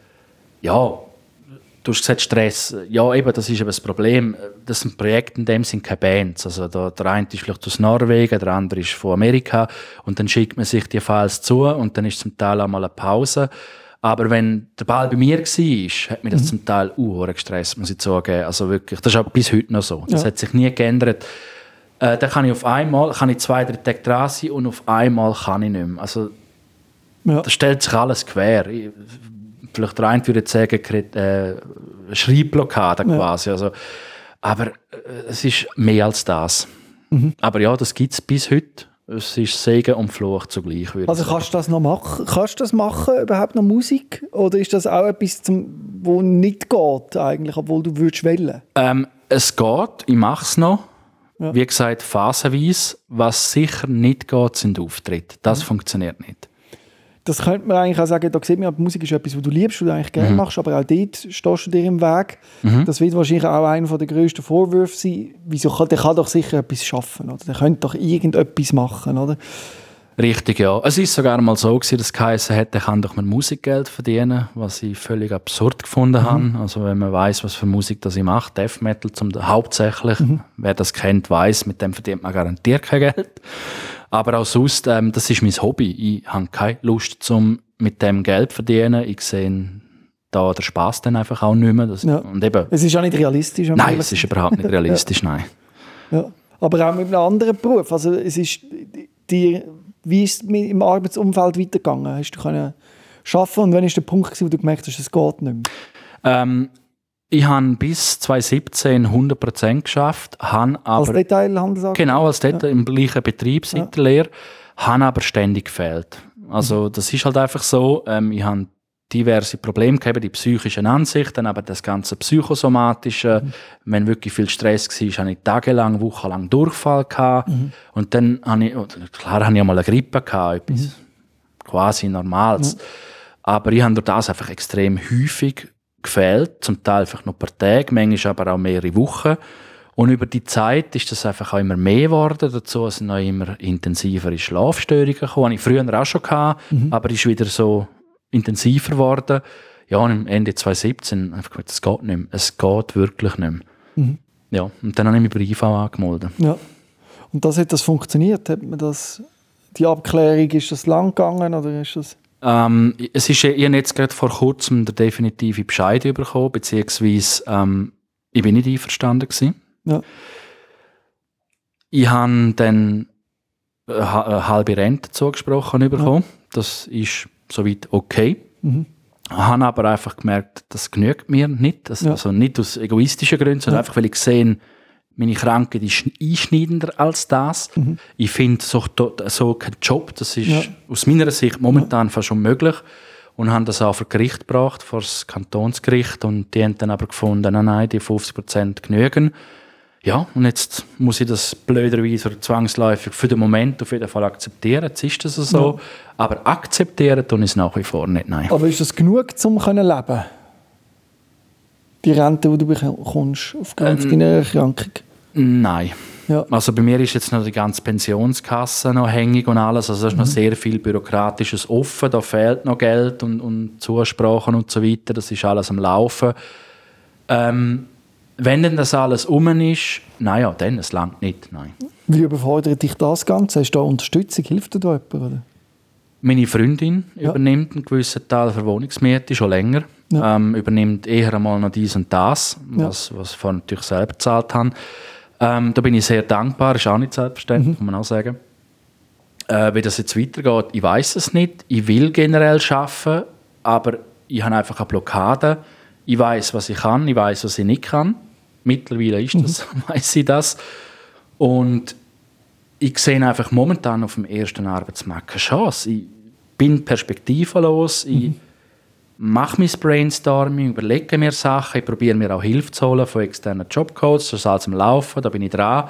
ja, du hast gesagt Stress. Ja, eben, das ist eben das Problem. Das sind Projekte in dem sind keine Bands. Also da, der eine ist vielleicht aus Norwegen, der andere ist von Amerika und dann schickt man sich die Files zu und dann ist zum Teil auch mal eine Pause. Aber wenn der Ball bei mir war, hat mich das zum Teil uh, gestresst, muss ich zugeben. Also wirklich, das ist auch bis heute noch so. Das Ja. hat sich nie geändert. Äh, dann kann ich auf einmal, kann ich zwei, drei Tage dran sein und auf einmal kann ich nicht mehr. Also Ja. da stellt sich alles quer. Ich, vielleicht der eine würde sagen, äh, Schreibblockade quasi. Also, aber äh, es ist mehr als das. Mhm. Aber ja, das gibt es bis heute. Es ist Segen und Fluch zugleich. Würde Also kannst du das noch machen? Kannst du das machen, überhaupt noch Musik? Oder ist das auch etwas, zum, wo nicht geht eigentlich, obwohl du würdest wollen? Ähm, es geht, ich mache es noch. Ja. Wie gesagt, phasenweise. Was sicher nicht geht, sind Auftritte. Das Mhm. funktioniert nicht. Das könnte man eigentlich auch sagen, da sieht man, die Musik ist etwas, was du liebst, was du eigentlich Mhm. gerne machst, aber auch dort stehst du dir im Weg. Das wird wahrscheinlich auch einer der grössten Vorwürfe sein. Wieso kann, der kann doch sicher etwas schaffen, oder? Der könnte doch irgendetwas machen, oder? Richtig, ja. Es ist sogar mal so gewesen, dass geheißen hat, er kann doch mit Musikgeld verdienen, was ich völlig absurd gefunden habe. Also wenn man weiß, was für Musik das ich mache, Death Metal zum hauptsächlich, wer das kennt, weiß, mit dem verdient man garantiert kein Geld. Aber auch sonst, ähm, das ist mein Hobby. Ich habe keine Lust, zum mit dem Geld zu verdienen. Ich sehe da der Spaß dann einfach auch nicht mehr. Das, Ja. Und eben, Es ist auch nicht realistisch. nein, es ist überhaupt nicht realistisch, nein. Ja. Aber auch mit einem anderen Beruf. Also es ist die, wie ist es mit- im Arbeitsumfeld weitergegangen? Hast du können schaffen und wann ist der Punkt, gewesen, wo du gemerkt hast, es geht nicht mehr? Ähm, ich habe bis 2017 100% geschafft, habe Als aber Detailhandelsangestellter? Genau, als dort im gleichen Betrieb seit der Lehre, haben aber ständig gefehlt. Also das ist halt einfach so, ähm, ich habe diverse Probleme gehabt, die psychischen Ansichten, aber das ganze psychosomatische, wenn wirklich viel Stress war, habe ich tagelang, wochenlang Durchfall gehabt. Und dann habe ich, klar habe ich auch mal eine Grippe gehabt, etwas quasi Normales, aber ich habe durch das einfach extrem häufig gefehlt, zum Teil einfach nur ein paar Tage, manchmal aber auch mehrere Wochen und über die Zeit ist das einfach auch immer mehr geworden. Dazu sind noch immer intensivere Schlafstörungen gekommen. Ich früher auch schon gehabt, aber ist wieder so intensiver geworden. Ja, und am Ende 2017 einfach gesagt, es geht nicht mehr. Es geht wirklich nicht mehr. Ja, und dann habe ich mich bei IV angemeldet. Ja. Und das hat das funktioniert? Hat man das, die Abklärung, ist das lang gegangen oder ist das... Ähm, es ist, ich habe jetzt gerade vor kurzem den definitive Bescheid bekommen, beziehungsweise ähm, ich bin nicht einverstanden gewesen. Ja. Ich habe dann eine ha- eine halbe Rente zugesprochen bekommen. Das ist soweit okay. Mhm. Habe aber einfach gemerkt, das genügt mir nicht. Das, Ja. Also nicht aus egoistischen Gründen, sondern Ja. einfach, weil ich sehe, meine Krankheit ist einschneidender als das. Ich finde so, so keinen Job, das ist Mhm. Ja. aus meiner Sicht momentan fast unmöglich. Und haben das auch vor Gericht gebracht, vor das Kantonsgericht. Und die haben dann aber gefunden, nein, nein, die 50% genügen. Ja, und jetzt muss ich das blöderweise oder zwangsläufig für den Moment auf jeden Fall akzeptieren. Jetzt ist das so. Aber akzeptieren tun ich es nach wie vor nicht, nein. Aber ist das genug, um zu leben? Die Rente, die du bekommst aufgrund Ähm, deiner Erkrankung? Nein. Ja. Also bei mir ist jetzt noch die ganze Pensionskasse noch hängig und alles. Also es ist noch sehr viel Bürokratisches offen. Da fehlt noch Geld und, und Zusprachen und so weiter. Das ist alles am Laufen. Ähm, wenn denn das alles um ist, naja, dann, es langt nicht, nein. Wie überfordert dich das Ganze? Hast du da Unterstützung? Hilft dir da jemand? Oder? Meine Freundin Ja. übernimmt einen gewissen Teil der Wohnungsmiete schon länger. Ja. Ähm, übernimmt eher einmal noch dies und das, Ja. was, was ich vorher natürlich selber gezahlt habe. Ähm, da bin ich sehr dankbar, ist auch nicht selbstverständlich, Mhm. muss man auch sagen. Äh, wie das jetzt weitergeht, ich weiß es nicht. Ich will generell arbeiten, aber ich habe einfach eine Blockade. Ich weiß, was ich kann, ich weiß, was ich nicht kann. Mittlerweile ist das, weiß ich das. Und ich sehe einfach momentan auf dem ersten Arbeitsmarkt keine Chance. Ich bin perspektivenlos, ich mache mein Brainstorming, überlege mir Sachen, ich probiere mir auch Hilfe zu holen von externen Jobcodes, das ist alles am Laufen, da bin ich dran.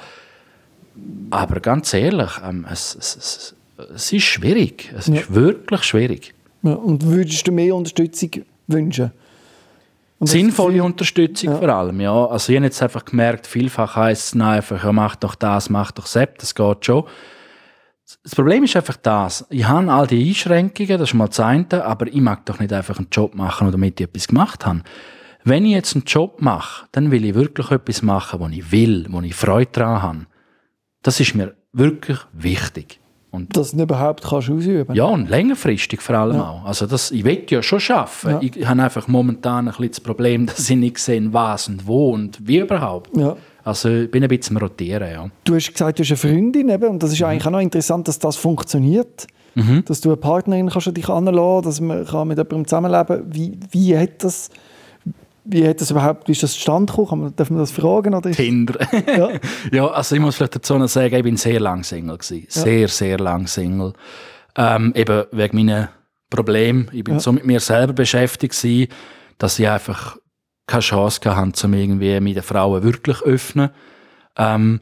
Aber ganz ehrlich, ähm, es, es, es, es ist schwierig. Es Ja. ist wirklich schwierig. Ja, und würdest du mehr Unterstützung wünschen? Und Sinnvolle Unterstützung Ja. vor allem, ja. Also ich habe jetzt einfach gemerkt, vielfach heisst es nein, einfach, ja, mach doch das, mach doch das, das geht schon. Das Problem ist einfach das, ich habe all die Einschränkungen, das ist mal das eine, aber ich mag doch nicht einfach einen Job machen, nur damit ich etwas gemacht habe. Wenn ich jetzt einen Job mache, dann will ich wirklich etwas machen, wo ich will, wo ich Freude daran habe. Das ist mir wirklich wichtig. Und Dass du überhaupt kannst ausüben ja, und längerfristig vor allem auch. Also das, ich will ja schon arbeiten. Ja. Ich habe einfach momentan ein bisschen das Problem, dass ich nicht sehe, was und wo und wie überhaupt. Ja. Also ich bin ein bisschen am Rotieren, ja. Du hast gesagt, du hast eine Freundin, eben, und das ist eigentlich auch noch interessant, dass das funktioniert. Mhm. Dass du eine Partnerin kannst an dich anlassen, dass man kann mit jemandem zusammenleben kann. Wie, wie hat das, wie hat das überhaupt, wie ist das zustande gekommen? Darf man das fragen? Oder Tinder. ja. ja, also ich muss vielleicht dazu noch sagen, ich bin sehr lang Single gewesen. Sehr, sehr lang Single. Ähm, eben wegen meinen Problemen. Ich bin Ja. so mit mir selber beschäftigt gewesen, dass ich einfach keine Chance hatte, um irgendwie mit den Frauen wirklich öffnen. Ähm,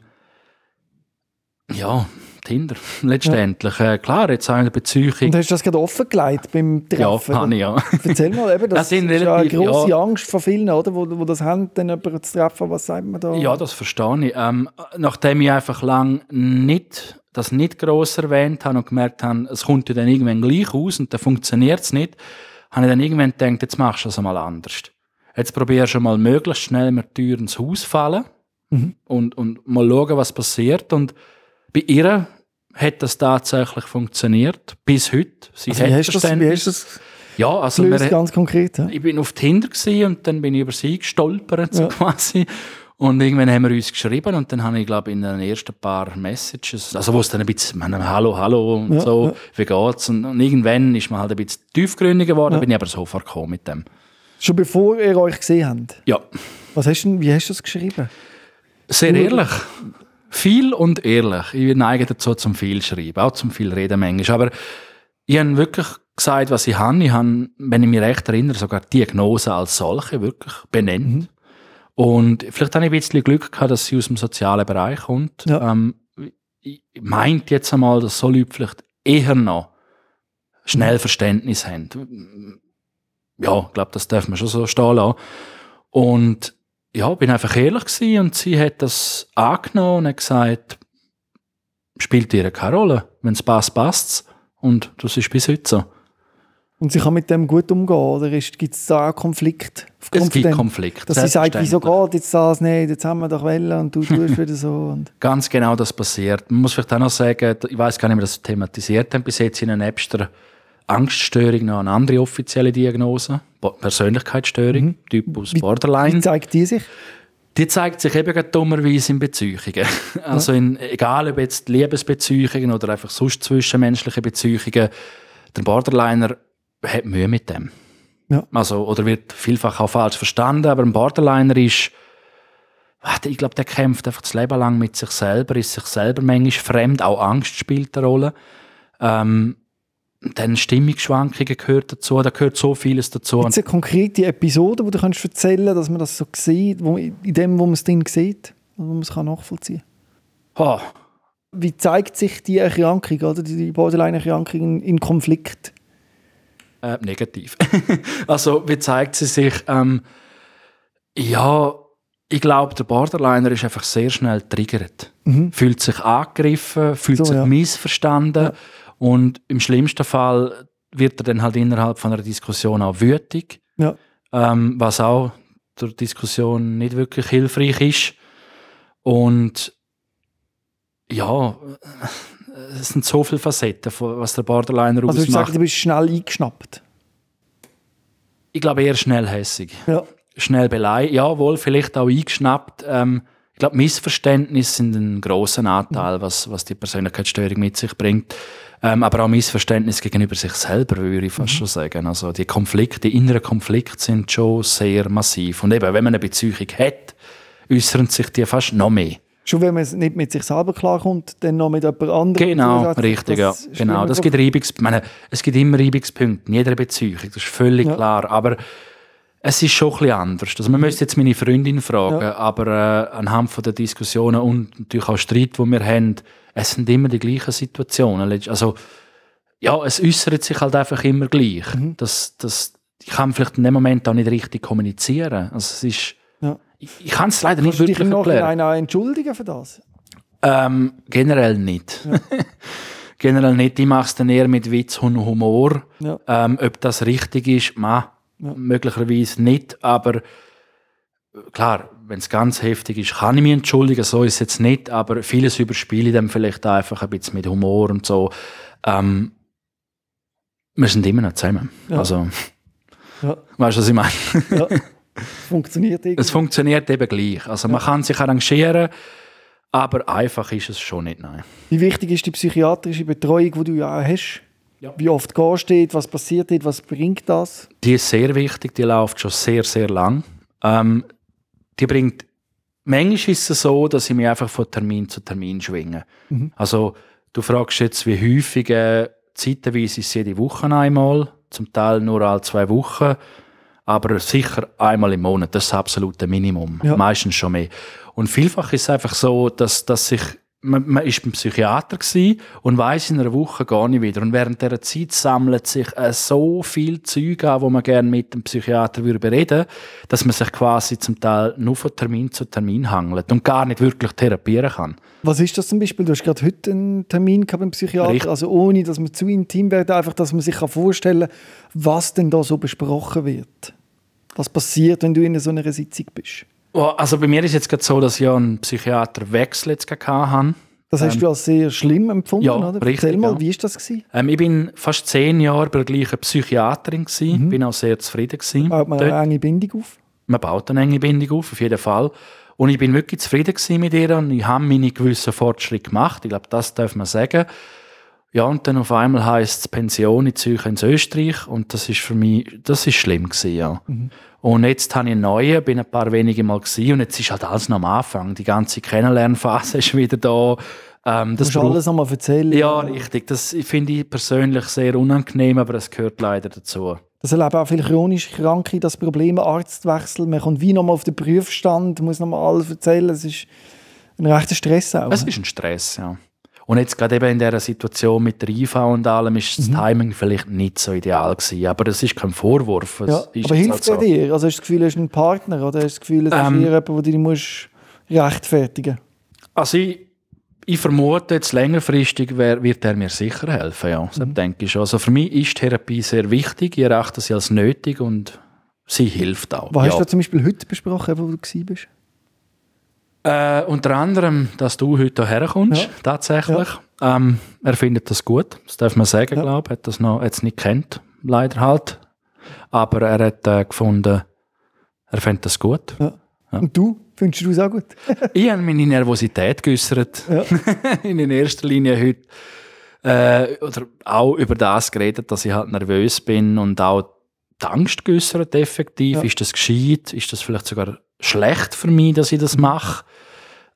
ja, Tinder, letztendlich. Äh, klar, jetzt habe ich eine Beziehung. Und hast du das gerade offengelegt beim Ja, Treffen? habe ich, ja. Erzähl mal, eben, das, Das sind ist ja eine relativ- grosse ja. Angst von vielen, oder, wo, wo das haben, dann jemanden zu treffen. Was sagt man da? Ja, das verstehe ich. Ähm, nachdem ich einfach lang nicht, das nicht gross erwähnt habe und gemerkt habe, es kommt ja dann irgendwann gleich aus und dann funktioniert es nicht, habe ich dann irgendwann gedacht, jetzt machst du es einmal anders. Jetzt probierst du mal möglichst schnell mit der Tür ins Haus fallen Mhm. und, und mal schauen, was passiert. Und bei ihr hat das tatsächlich funktioniert, bis heute. Sie also, hat wie, hast das, wie hast das Ja, also gelöst, ganz konkret? Ja? ich bin auf Tinder und dann bin ich über sie gestolpert so Ja. quasi. Und irgendwann haben wir uns geschrieben und dann habe ich, glaube in den ersten paar Messages, also wo es dann ein bisschen, man, hallo, hallo und Ja, so, ja. wie geht's? Und, und irgendwann ist man halt ein bisschen tiefgründiger geworden, Ja. bin ich aber sofort gekommen mit dem. Schon bevor ihr euch gesehen habt. Ja, Was hast du denn, wie hast du das geschrieben? sehr Du- ehrlich. Viel und ehrlich. Ich neige dazu zum viel schreiben, auch zum viel reden manchmal. Aber ich habe wirklich gesagt, was ich habe. Ich habe, wenn ich mich recht erinnere, sogar die Diagnose als solche wirklich benannt. Mhm. Und vielleicht habe ich ein bisschen Glück gehabt, dass sie aus dem sozialen Bereich kommt. Ja. Ähm, ich meint jetzt einmal, dass so Leute vielleicht eher noch schnell Verständnis haben. Ja, ich glaube, das darf man schon so stehen lassen. Und ja, bin einfach ehrlich gewesen und sie hat das angenommen und hat gesagt, spielt ihr keine Rolle. Wenn es passt, passt es. Und das ist bis heute so. Und sie kann mit dem gut umgehen, oder gibt es da auch Konflikt? Es gibt? Konflikte. Dass sie sagt, wieso geht jetzt das nicht, jetzt haben wir doch Welle und du tust wieder so. Ganz genau das passiert. Man muss vielleicht auch noch sagen, ich weiß gar nicht, ob wir das thematisiert haben, bis jetzt in einer Napster Angststörung noch eine andere offizielle Diagnose, Persönlichkeitsstörung, Typus Mhm. Wie- Borderline. Wie zeigt die sich? Die zeigt sich eben dummerweise in Beziehungen. Also in, egal ob jetzt Liebesbeziehungen oder einfach sonst zwischenmenschliche Beziehungen, der Borderliner hat Mühe mit dem. Ja. Also, oder wird vielfach auch falsch verstanden, aber ein Borderliner ist, ich glaube, der kämpft einfach das Leben lang mit sich selber, ist sich selber manchmal fremd, auch Angst spielt eine Rolle. Ähm, dann Stimmungsschwankungen gehört dazu, da gehört so vieles dazu. Gibt es eine konkrete Episode, die du kannst erzählen kannst, dass man das so sieht, wo, in dem, wo man es drin sieht, wo man es kann nachvollziehen Oh, kann? Wie zeigt sich die Erkrankung, oder die Borderline-Erkrankung in, in Konflikt? Äh, negativ. also, wie zeigt sie sich? Ähm, ja, ich glaube, der Borderliner ist einfach sehr schnell triggert. Mhm. Fühlt sich angegriffen, fühlt So, sich ja. missverstanden Ja. Und im schlimmsten Fall wird er dann halt innerhalb von einer Diskussion auch wütig, Ja. ähm, was auch der Diskussion nicht wirklich hilfreich ist. Und ja, es sind so viele Facetten, was der Borderliner Also ausmacht. sage, du bist schnell eingeschnappt. Ich glaube eher schnellhässig. Ja. Schnell beleidigt. Ja, wohl, vielleicht auch eingeschnappt. Ähm, ich glaube, Missverständnisse sind ein großer Anteil, was, was die Persönlichkeitsstörung mit sich bringt. Ähm, aber auch Missverständnis gegenüber sich selber, würde ich fast schon sagen. Also die Konflikte, die inneren Konflikte sind schon sehr massiv. Und eben, wenn man eine Beziehung hat, äußern sich die fast noch mehr. Schon wenn man es nicht mit sich selber klarkommt, dann noch mit jemand anderem. Genau, zusätzlich. richtig, ja. Genau, das gibt Reibungs meine, es gibt immer Reibungspunkte in jeder Beziehung, das ist völlig Ja. klar. Aber es ist schon ein bisschen anders. Also man müsste jetzt meine Freundin fragen, Ja. aber äh, anhand von der Diskussionen und natürlich auch Streit, die wir haben, es sind immer die gleichen Situationen. Also ja, es äußert sich halt einfach immer gleich. Mhm. Das, das, ich kann vielleicht in dem Moment auch nicht richtig kommunizieren. Also es ist, Ja. ich, ich kann es leider nicht Kannst du dich wirklich erklären. Nachhinein auch entschuldigen für das? Ähm, generell nicht. generell nicht. Ich mache es dann eher mit Witz und Humor. Ja. Ähm, ob das richtig ist, ma, Ja. möglicherweise nicht. Aber klar, wenn es ganz heftig ist, kann ich mich entschuldigen. So ist es jetzt nicht. Aber vieles überspiele ich dann vielleicht einfach ein bisschen mit Humor und so. Ähm, wir sind immer noch zusammen. Ja. Also, Ja. weißt du, was ich meine? Ja. Funktioniert irgendwie. Es funktioniert eben gleich. Also, man kann sich arrangieren, aber einfach ist es schon nicht. Nein. Wie wichtig ist die psychiatrische Betreuung, die du ja auch hast? Ja. Wie oft gehst du dort? Was passiert dort? Was bringt das? Die ist sehr wichtig, die läuft schon sehr, sehr lang. Ähm, die bringt, manchmal ist es so, dass ich mich einfach von Termin zu Termin schwinge. Mhm. Also, du fragst jetzt, wie häufig, äh, zeitweise ist es jede Woche einmal, zum Teil nur alle zwei Wochen, aber sicher einmal im Monat, das ist das absolute Minimum. Ja. Meistens schon mehr. Und vielfach ist es einfach so, dass, dass sich man, man ist beim Psychiater und weiß in einer Woche gar nicht wieder. Und während dieser Zeit sammelt sich äh, so viel Zeug an, wo man gerne mit dem Psychiater würde bereden, dass man sich quasi zum Teil nur von Termin zu Termin hangelt und gar nicht wirklich therapieren kann. Was ist das zum Beispiel? Du hast gerade heute einen Termin gehabt beim Psychiater, Richtig. also ohne, dass man zu intim wird, einfach, dass man sich kann vorstellen kann, was denn da so besprochen wird. Was passiert, wenn du in so einer Sitzung bist? Oh, Also bei mir ist jetzt gerade so, dass ich ja einen Psychiaterwechsel jetzt habe. Das hast du als sehr schlimm empfunden, ja, oder? richtig, Erzähl mal, ja. wie ist das gewesen? Ähm, ich bin fast zehn Jahre bei der gleichen Psychiaterin gewesen, bin auch sehr zufrieden gewesen. Baut man dort. eine enge Bindung auf? man baut eine enge Bindung auf, auf jeden Fall. Und ich bin wirklich zufrieden gewesen mit ihr und ich habe meine gewissen Fortschritte gemacht. Ich glaube, das darf man sagen. Ja, und dann auf einmal heisst es Pension in Zürich ins Österreich und das ist für mich, das ist schlimm gewesen, ja. Und jetzt habe ich einen neuen, bin ein paar wenige Mal gewesen und jetzt ist halt alles noch am Anfang. Die ganze Kennenlernphase ist wieder da. Ähm, Du das musst braucht- alles einmal erzählen. ja, richtig. Das finde ich persönlich sehr unangenehm, aber es gehört leider dazu. Das erleben auch viele chronisch Kranke, das Problem Arztwechsel. Man kommt wie nochmal auf den Prüfstand, muss nochmal alles erzählen. Es ist ein rechter Stress auch. Es ist ein Stress, ja. Und jetzt gerade eben in dieser Situation mit der IV und allem ist Mhm. das Timing vielleicht nicht so ideal gewesen. Aber das ist kein Vorwurf. Ja, aber jetzt hilft halt er dir? Also hast du das Gefühl, du hast einen Partner oder hast du das Gefühl, ist Ähm, jemand, du dich musst rechtfertigen Also ich, ich vermute, jetzt längerfristig wird er mir sicher helfen. Ja, das Mhm. denke ich schon. Also für mich ist Therapie sehr wichtig. Ich erachte sie als nötig und sie hilft auch. Was ja. hast du zum Beispiel heute besprochen, wo du bist? Äh, unter anderem, dass du heute hierher kommst, Ja. tatsächlich. Ähm, er findet das gut, das darf man sagen, Ja. glaube ich. Er hat das noch jetzt nicht kennt, leider halt. Aber er hat äh, gefunden, er findet das gut. Ja. Und du? Findest du es auch gut? ich habe meine Nervosität geäußert. Ja. in erster Linie heute. Äh, oder auch über das geredet, dass ich halt nervös bin und auch die Angst geäußert, effektiv. Ja. Ist das gescheit? Ist das vielleicht sogar schlecht für mich, dass ich das mache?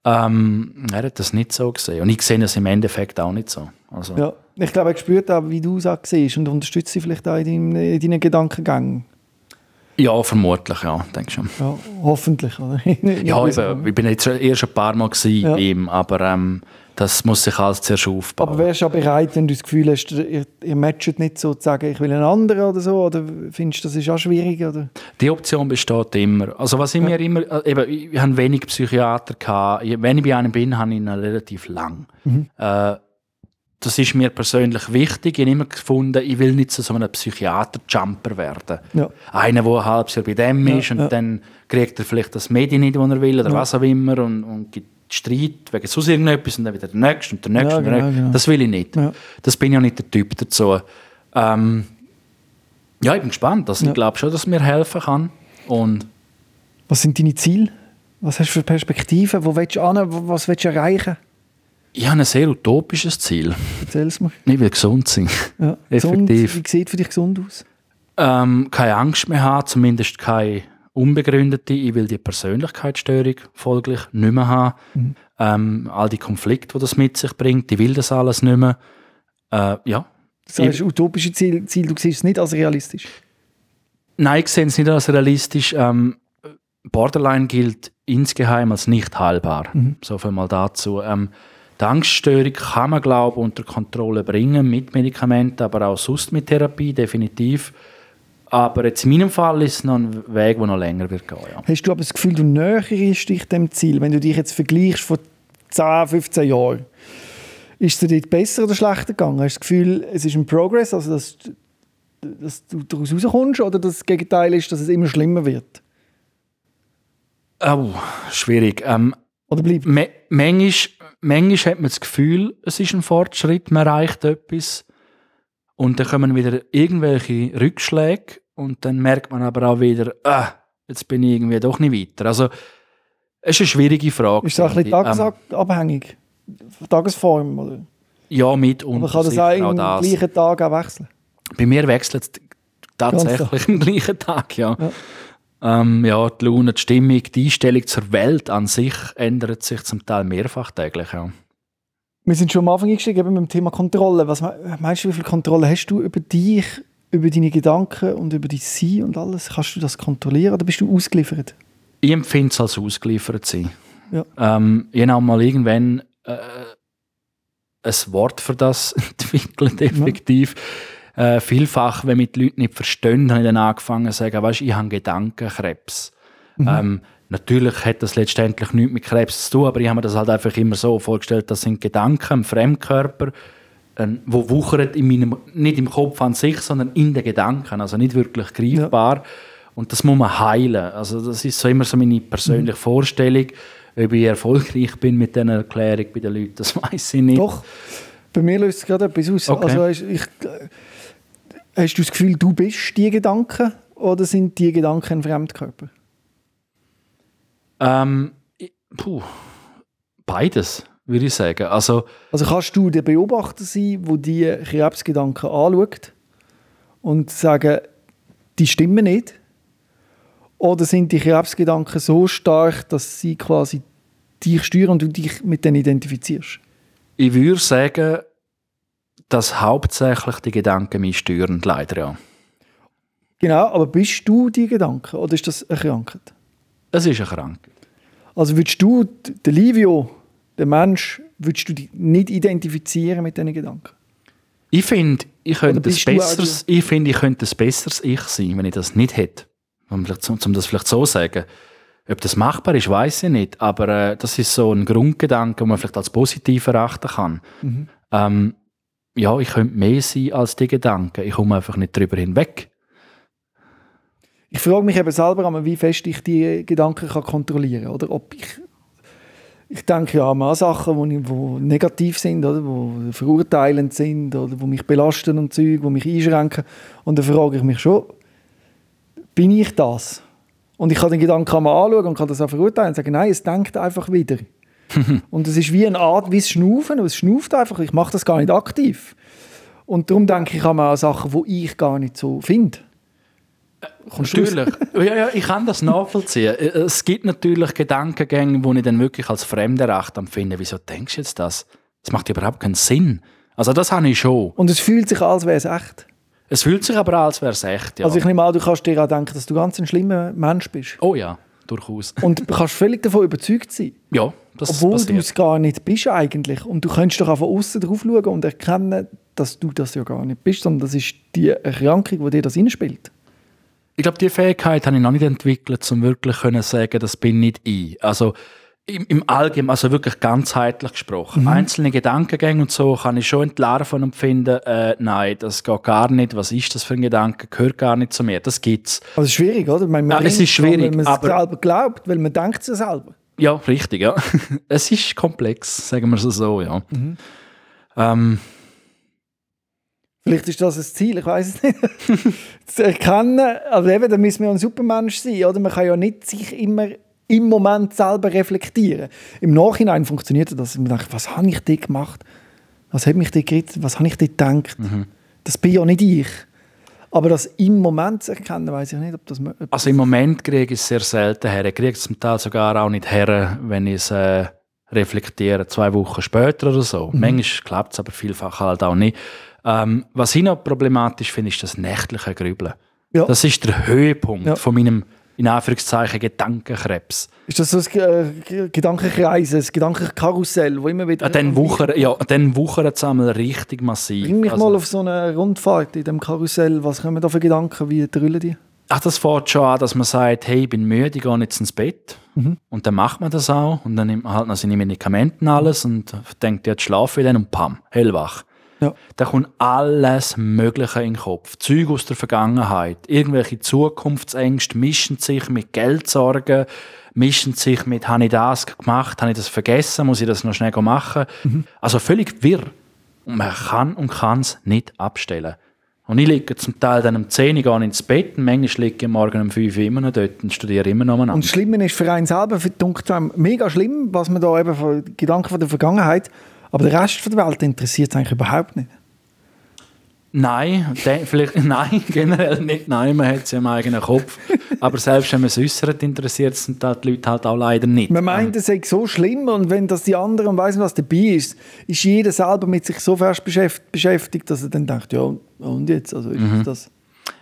Ähm, er hat das nicht so gesehen. Und ich sehe das im Endeffekt auch nicht so. Also, Ja. Ich glaube, er spürt auch, wie du es auch siehst und unterstützt dich vielleicht auch in, deinem, in deinen Gedankengängen. Ja, vermutlich, ja, denke schon. Ja, hoffentlich. Oder? Ja, eben, ich bin jetzt erst ein paar Mal Ja. bei ihm, aber ähm, das muss sich alles zuerst aufbauen. Aber wärst du auch bereit, wenn du das Gefühl hast, ihr, ihr matcht nicht so, zu sagen, ich will einen anderen oder so? Oder findest du, das ist auch schwierig? Oder? Die Option besteht immer. Also was ich mir immer, äh, eben, ich habe wenig Psychiater gehabt. Ich- Wenn ich bei einem bin, habe ich ihn relativ lang. Mhm. Äh, das ist mir persönlich wichtig. Ich habe immer gefunden, ich will nicht zu so einem Psychiater-Jumper werden. Ja. Einer, der ein halbes Jahr bei dem Ja, ist und ja. dann kriegt er vielleicht das Medien nicht, das er will oder was auch immer und, und gibt Streit wegen sonst irgendetwas und dann wieder der Nächste und der Nächste. Und der genau, Nächste. genau. Das will ich nicht. Das bin ja nicht der Typ dazu. Ähm, ja, ich bin gespannt. Also. Ich glaube schon, dass mir helfen kann. Und Was sind deine Ziele? Was hast du für Perspektiven? Wo willst du hin? Was willst du erreichen? Ich habe ein sehr utopisches Ziel. Erzähl es mir. Ich will gesund sein. Ja. Effektiv. Gesund, wie sieht für dich gesund aus? Ähm, keine Angst mehr haben, zumindest keine unbegründete. Ich will die Persönlichkeitsstörung folglich nicht mehr haben. Mhm. Ähm, all die Konflikte, die das mit sich bringt, ich will das alles nicht mehr. Äh, ja. Das heißt, utopische Ziel, Ziel, du siehst es nicht als realistisch. Nein, ich sehe es nicht als realistisch. Ähm, Borderline gilt insgeheim als nicht heilbar. Mhm. So viel mal dazu. Ähm, die Angststörung kann man, glaube ich, unter Kontrolle bringen, mit Medikamenten, aber auch sonst mit Therapie, definitiv. Aber jetzt in meinem Fall ist es noch ein Weg, der noch länger wird gehen. Ja. Hast du aber das Gefühl, du näher dich dem Ziel, wenn du dich jetzt vergleichst von 10, 15 Jahren? Ist es dir besser oder schlechter gegangen? Hast du das Gefühl, es ist ein Progress, also dass, dass du daraus rauskommst, oder das Gegenteil ist, dass es immer schlimmer wird? Oh, schwierig. Ähm, Oder bleibt? me manchmal, manchmal hat man das Gefühl, es ist ein Fortschritt, man erreicht etwas. Und dann kommen wieder irgendwelche Rückschläge und dann merkt man aber auch wieder, ah, jetzt bin ich irgendwie doch nicht weiter. Also, es ist eine schwierige Frage. Ist das ein bisschen ich. tagesabhängig? Tagesform? Oder? Ähm, ja, mit und Man kann das auch im gleichen Tag auch wechseln. Bei mir wechselt es tatsächlich am gleichen Tag, ja. Ja. Ähm, ja, die Laune, die Stimmung, die Einstellung zur Welt an sich ändert sich zum Teil mehrfach täglich, ja. Wir sind schon am Anfang eingestiegen mit dem Thema Kontrolle. Was me- meinst du, wie viel Kontrolle hast du über dich, über deine Gedanken und über dein Sein und alles? Kannst du das kontrollieren oder bist du ausgeliefert? Ich empfinde es als ausgeliefert sein. Ja. Ähm, ich habe mal irgendwann äh, ein Wort für das entwickelt, effektiv. Äh, vielfach, wenn mich die Leute nicht verstehen, habe ich dann angefangen zu sagen, weißt, ich habe Gedankenkrebs. Mhm. Ähm, natürlich hat das letztendlich nichts mit Krebs zu tun, aber ich habe mir das halt einfach immer so vorgestellt, das sind Gedanken im Fremdkörper, ähm, wo wuchern in meinem, nicht im Kopf an sich, sondern in den Gedanken, also nicht wirklich greifbar. Und das muss man heilen. Also das ist so immer so meine persönliche Vorstellung. Ob ich erfolgreich bin mit dieser Erklärung bei den Leuten, das weiß ich nicht. Doch. Bei mir löst es gerade etwas aus. Okay. Also ich, äh, hast du das Gefühl, du bist die Gedanken oder sind die Gedanken ein Fremdkörper? Ähm, puh, beides, würde ich sagen. Also Also kannst du der Beobachter sein, wo die Krebsgedanken anschaut und sagen, die stimmen nicht? Oder sind die Krebsgedanken so stark, dass sie quasi dich steuern und du dich mit denen identifizierst? ich würde sagen, dass hauptsächlich die Gedanken mich stören, leider ja. Genau, aber bist du die Gedanken oder ist das erkrankt? Es ist eine Krankheit. Also würdest du, d- der Livio, der Mensch, würdest du dich nicht identifizieren mit diesen Gedanken? Ich finde, ich könnte ein besseres, ich finde, ich könnte ein besseres Ich sein, wenn ich das nicht hätte. Um, um, um das vielleicht so zu sagen. Ob das machbar ist, weiß ich nicht. Aber äh, das ist so ein Grundgedanke, den man vielleicht als positiv erachten kann. Mhm. Ähm, ja, ich könnte mehr sein als die Gedanken. Ich komme einfach nicht drüber hinweg. Ich frage mich eben selber wie fest ich die Gedanken kann kontrollieren kann. Ich, ich denke ja an Sachen, die wo negativ sind, oder? wo verurteilend sind oder wo mich belasten und Zeug, die mich einschränken. Und dann frage ich mich schon, bin ich das? Und ich kann den Gedanken man anschauen und kann das auch verurteilen und sagen, nein, es denkt einfach wieder. und es ist wie eine Art, wie es Schnaufen, es schnauft einfach, ich mache das gar nicht aktiv. Und darum denke ich an Sachen, die ich gar nicht so finde. Kommst raus? Natürlich. ja, ja, ich kann das nachvollziehen. Äh, Es gibt natürlich Gedankengänge, die ich dann wirklich als fremderachtet empfinde. Wieso denkst du jetzt das? Das macht überhaupt keinen Sinn. Also das habe ich schon. Und es fühlt sich an, als wäre es echt. Es fühlt sich aber an, als wäre es echt. Ja. Also ich nehme an, du kannst dir auch denken, dass du ganz ein schlimmer Mensch bist. oh ja, durchaus. Und du kannst völlig davon überzeugt sein. Ja, das Obwohl du es gar nicht bist eigentlich. Und du könntest doch auch von außen drauf schauen und erkennen, dass du das ja gar nicht bist, sondern das ist die Erkrankung, die dir das inspielt. Ich glaube, die Fähigkeit habe ich noch nicht entwickelt, um wirklich können sagen, das bin nicht ich. Also im, im Allgemeinen, also wirklich ganzheitlich gesprochen. Mhm. Einzelne Gedankengänge und so kann ich schon entlarven und finden, äh, nein, das geht gar nicht. Was ist das für ein Gedanke? Gehört gar nicht zu mir. Das gibt's. Also es ist schwierig, oder? Meine, man Ja, es ist schwierig, weil man es aber- selber glaubt, weil man denkt es selber. Ja, richtig, ja. es ist komplex, sagen wir es so, ja. Mhm. Ähm, Vielleicht ist das ein Ziel, ich weiß es nicht. zu erkennen, also eben, da müssen wir ein Supermensch sein, oder? Man kann ja nicht sich immer im Moment selber reflektieren. Im Nachhinein funktioniert das, dass ich mir denke, was habe ich dort gemacht? Was hat mich dort geritten? Was habe ich dort gedacht? Mhm. Das bin ja nicht ich. Aber das im Moment zu erkennen, weiß ich nicht, ob das... ob Also im Moment kriege ich es sehr selten her. Ich kriege es zum Teil sogar auch nicht her, wenn ich es äh, reflektiere, zwei Wochen später oder so. Mhm. Manchmal klappt es, aber vielfach halt auch nicht. Ähm, was ich noch problematisch finde, ist das nächtliche Grübeln. Ja. Das ist der Höhepunkt Ja. von meinem, in Anführungszeichen, Gedankenkrebs. Ist das so ein äh, Gedankenkreis, ein Gedankenkarussell, wo immer wieder... Dann wuchert ja, dann wuchert es einmal richtig massiv. Bring mich Also- mal auf so eine Rundfahrt in dem Karussell. Was kommen da für Gedanken? Wie drüllen die? Ach, das fängt schon an, dass man sagt, hey, ich bin müde, ich gehe jetzt ins Bett. Mhm. Und dann macht man das auch. Und dann nimmt man halt noch seine Medikamente und alles und denkt, jetzt schlafe ich dann und pam, hellwach. Ja. Da kommt alles Mögliche in den Kopf. Zeug aus der Vergangenheit. Irgendwelche Zukunftsängste mischen sich mit Geldsorgen, mischen sich mit, habe ich das gemacht, habe ich das vergessen, muss ich das noch schnell machen. Mhm. Also völlig wirr. Und man kann und kann es nicht abstellen. Und ich liege zum Teil dann um 10 Uhr ins Bett und manchmal liege ich morgen um 5 Uhr immer noch dort und studiere immer noch Und mal. das Schlimme ist für einen selber, für einem mega schlimm, was man da eben von Gedanken von der Vergangenheit, aber der Rest von der Welt interessiert es eigentlich überhaupt nicht. Nein, vielleicht, nein, generell nicht. Nein, man hat es ja im eigenen Kopf. Aber selbst wenn man es äußert, interessiert es die Leute halt auch leider nicht. Man meint, es sei so schlimm und wenn das die anderen weiss, was dabei ist, ist jeder selber mit sich so fest beschäft- beschäftigt, dass er dann denkt, ja und jetzt, also ist Mhm. das...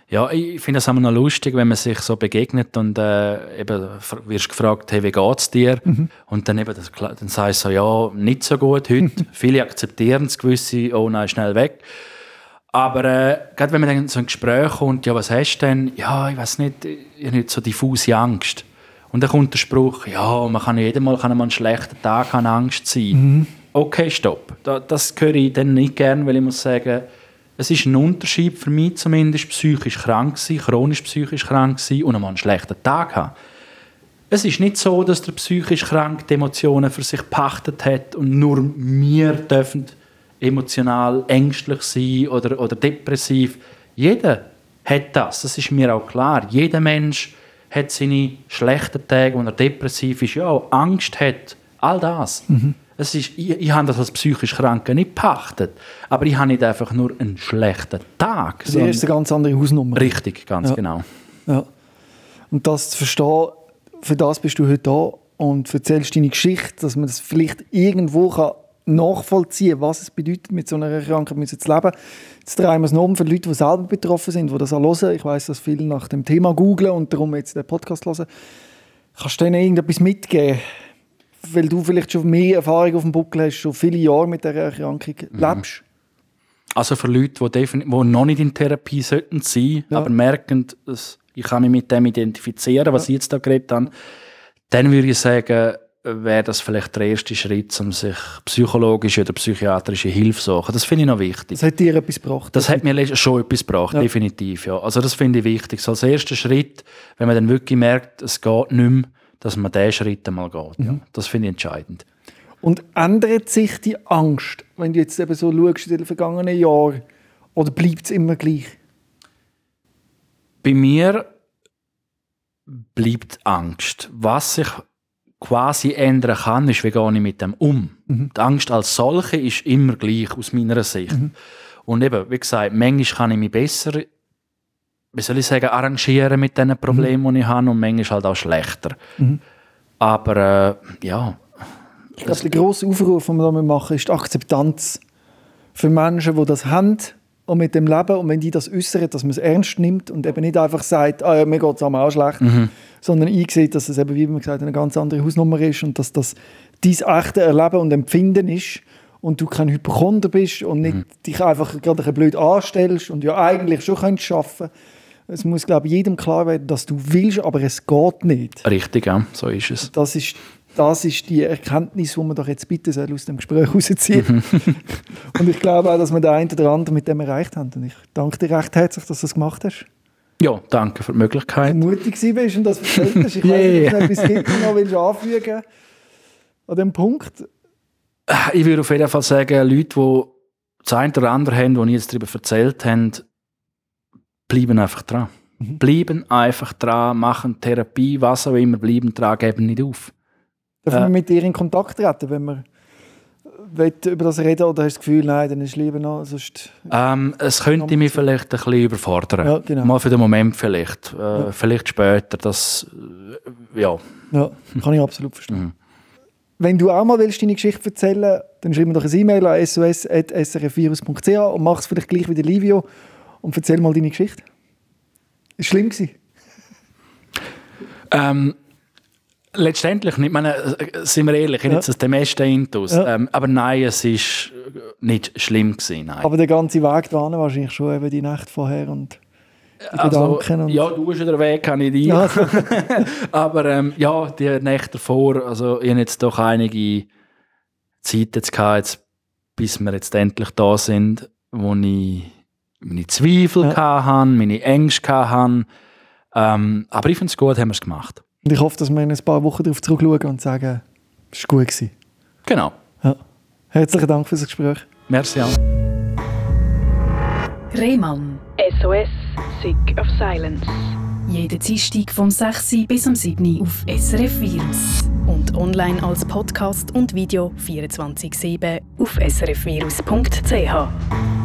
Ja, ich finde es immer noch lustig, wenn man sich so begegnet und äh, eben wirst gefragt, hey, wie geht's dir? Und dann eben, das, dann sagst du so, ja, nicht so gut heute. Viele akzeptieren es, gewisse, oh nein, schnell weg. Aber äh, gerade wenn man dann so ein Gespräch kommt, ja, was hast du denn? Ja, ich weiß nicht, ich habe nicht so diffuse Angst. Und dann kommt der Spruch, ja, man kann jeden Mal kann man einen schlechten Tag haben, Angst sein. Okay, stopp. Da, das höre ich dann nicht gern, weil ich muss sagen, es ist ein Unterschied für mich zumindest, psychisch krank sein, chronisch psychisch krank sein und einmal einen schlechten Tag haben. Es ist nicht so, dass der psychisch krank die Emotionen für sich pachtet hat und nur wir dürfen emotional ängstlich sein oder, oder depressiv. Jeder hat das, das ist mir auch klar. Jeder Mensch hat seine schlechten Tage, wo er depressiv ist, ja, Angst hat, all das. Es ist, ich, ich habe das als psychisch Kranke nicht pachtet, aber ich habe nicht einfach nur einen schlechten Tag. Das ist eine ganz andere Hausnummer. Richtig, ganz Ja. genau. Ja. Und das zu verstehen, für das bist du heute da und erzählst deine Geschichte, dass man das vielleicht irgendwo kann nachvollziehen kann, was es bedeutet, mit so einer Krankheit müssen zu leben. Jetzt drehen wir es noch um für Leute, die selber betroffen sind, die das auch hören. Ich weiß, dass viele nach dem Thema googlen und darum jetzt den Podcast hören. Kannst du denen irgendetwas mitgeben? Weil du vielleicht schon mehr Erfahrung auf dem Buckel hast, schon viele Jahre mit dieser Erkrankung lebst. Also für Leute, die, die noch nicht in Therapie sollten sein, Ja. aber merken, dass ich kann mich mit dem identifizieren, was ich jetzt da geredet habe, dann würde ich sagen, wäre das vielleicht der erste Schritt, um sich psychologische oder psychiatrische Hilfe zu suchen. Das finde ich noch wichtig. Das hat dir etwas gebracht. Das hat mir schon etwas gebracht, Ja. definitiv. Ja. Also das finde ich wichtig. So als erster Schritt, wenn man dann wirklich merkt, es geht nicht mehr, dass man diesen Schritt einmal geht. Mhm. Ja. Das finde ich entscheidend. Und ändert sich die Angst, wenn du jetzt eben so schaust in den vergangenen Jahren, oder bleibt es immer gleich? Bei mir bleibt Angst. Was sich quasi ändern kann, ist, wie gehe ich mit dem um. Die Angst als solche ist immer gleich aus meiner Sicht. Und eben, wie gesagt, manchmal kann ich mich besser, wie soll ich sagen, arrangieren mit den Problemen, die ich habe und manchmal halt auch schlechter. Aber äh, ja, Ich glaube, der grosse Aufruf, den wir damit machen, ist die Akzeptanz für Menschen, die das haben und mit dem leben. Und wenn die das äußern, dass man es ernst nimmt und eben nicht einfach sagt, ah, ja, mir geht es auch schlecht, sondern einsieht, dass es eben, wie man gesagt eine ganz andere Hausnummer ist und dass das dein echte Erleben und Empfinden ist und du kein Hypochonder bist und nicht dich einfach gerade ein blöd anstellst und ja eigentlich schon könntest schaffen. Es muss, glaube ich, jedem klar werden, dass du willst, aber es geht nicht. richtig, ja, so ist es. Das ist, das ist die Erkenntnis, die man doch jetzt bitte aus dem Gespräch rausziehen Und ich glaube auch, dass wir den einen oder anderen mit dem erreicht haben. Und ich danke dir recht herzlich, dass du das gemacht hast. Ja, danke für die Möglichkeit. Mutig bist und das erzählt hast. Ich weiß nicht, ob du noch etwas hinten noch willst anfügen an dem Punkt. Ich würde auf jeden Fall sagen, Leute, die das eine oder andere haben, die ich jetzt darüber erzählt haben, bleiben einfach dran. Mhm. Bleiben einfach dran, machen Therapie, was auch immer, bleiben dran, geben nicht auf. Dürfen wir mit dir in Kontakt treten, wenn wir über das reden oder hast du das Gefühl, nein, dann ist es lieber noch, sonst... Ähm, es könnte mich vielleicht ein bisschen überfordern. Ja, genau. Mal für den Moment vielleicht. Äh, Ja. Vielleicht später, das... Äh, ja. Ja, kann ich absolut verstehen. Mhm. Wenn du auch mal willst, deine Geschichte erzählen dann schreib mir doch ein E-Mail an sos.srfvirus.ch und mach es vielleicht gleich wie der Livio und erzähl mal deine Geschichte. Ist schlimm gewesen? Ähm, letztendlich nicht, meine, sind wir ehrlich, Ja. jetzt das meiste Intus. Ja. Ähm, aber nein, es ist nicht schlimm gewesen, nein. Aber der ganze Weg dahin wahrscheinlich schon eben die Nacht vorher und Also, ja, du hast ja den Weg, kann ich dir. Ja. Aber ähm, ja, die Nächte davor, also ich habe jetzt doch einige Zeit jetzt gehabt, jetzt, bis wir jetzt endlich da sind, wo ich meine Zweifel Ja. hatte, meine Ängste hatte. Ähm, aber ich finde es gut, haben wir es gemacht. Und ich hoffe, dass wir in ein paar Wochen darauf zurückschauen und sagen, es war gut. Gewesen. Genau. Ja. Herzlichen Dank für das Gespräch. Merci auch. Rehmann. SOS, Sick of Silence. Jeden Dienstag vom 6. bis am 7. auf SRF Virus. Und online als Podcast und Video 24-7 auf srfvirus.ch.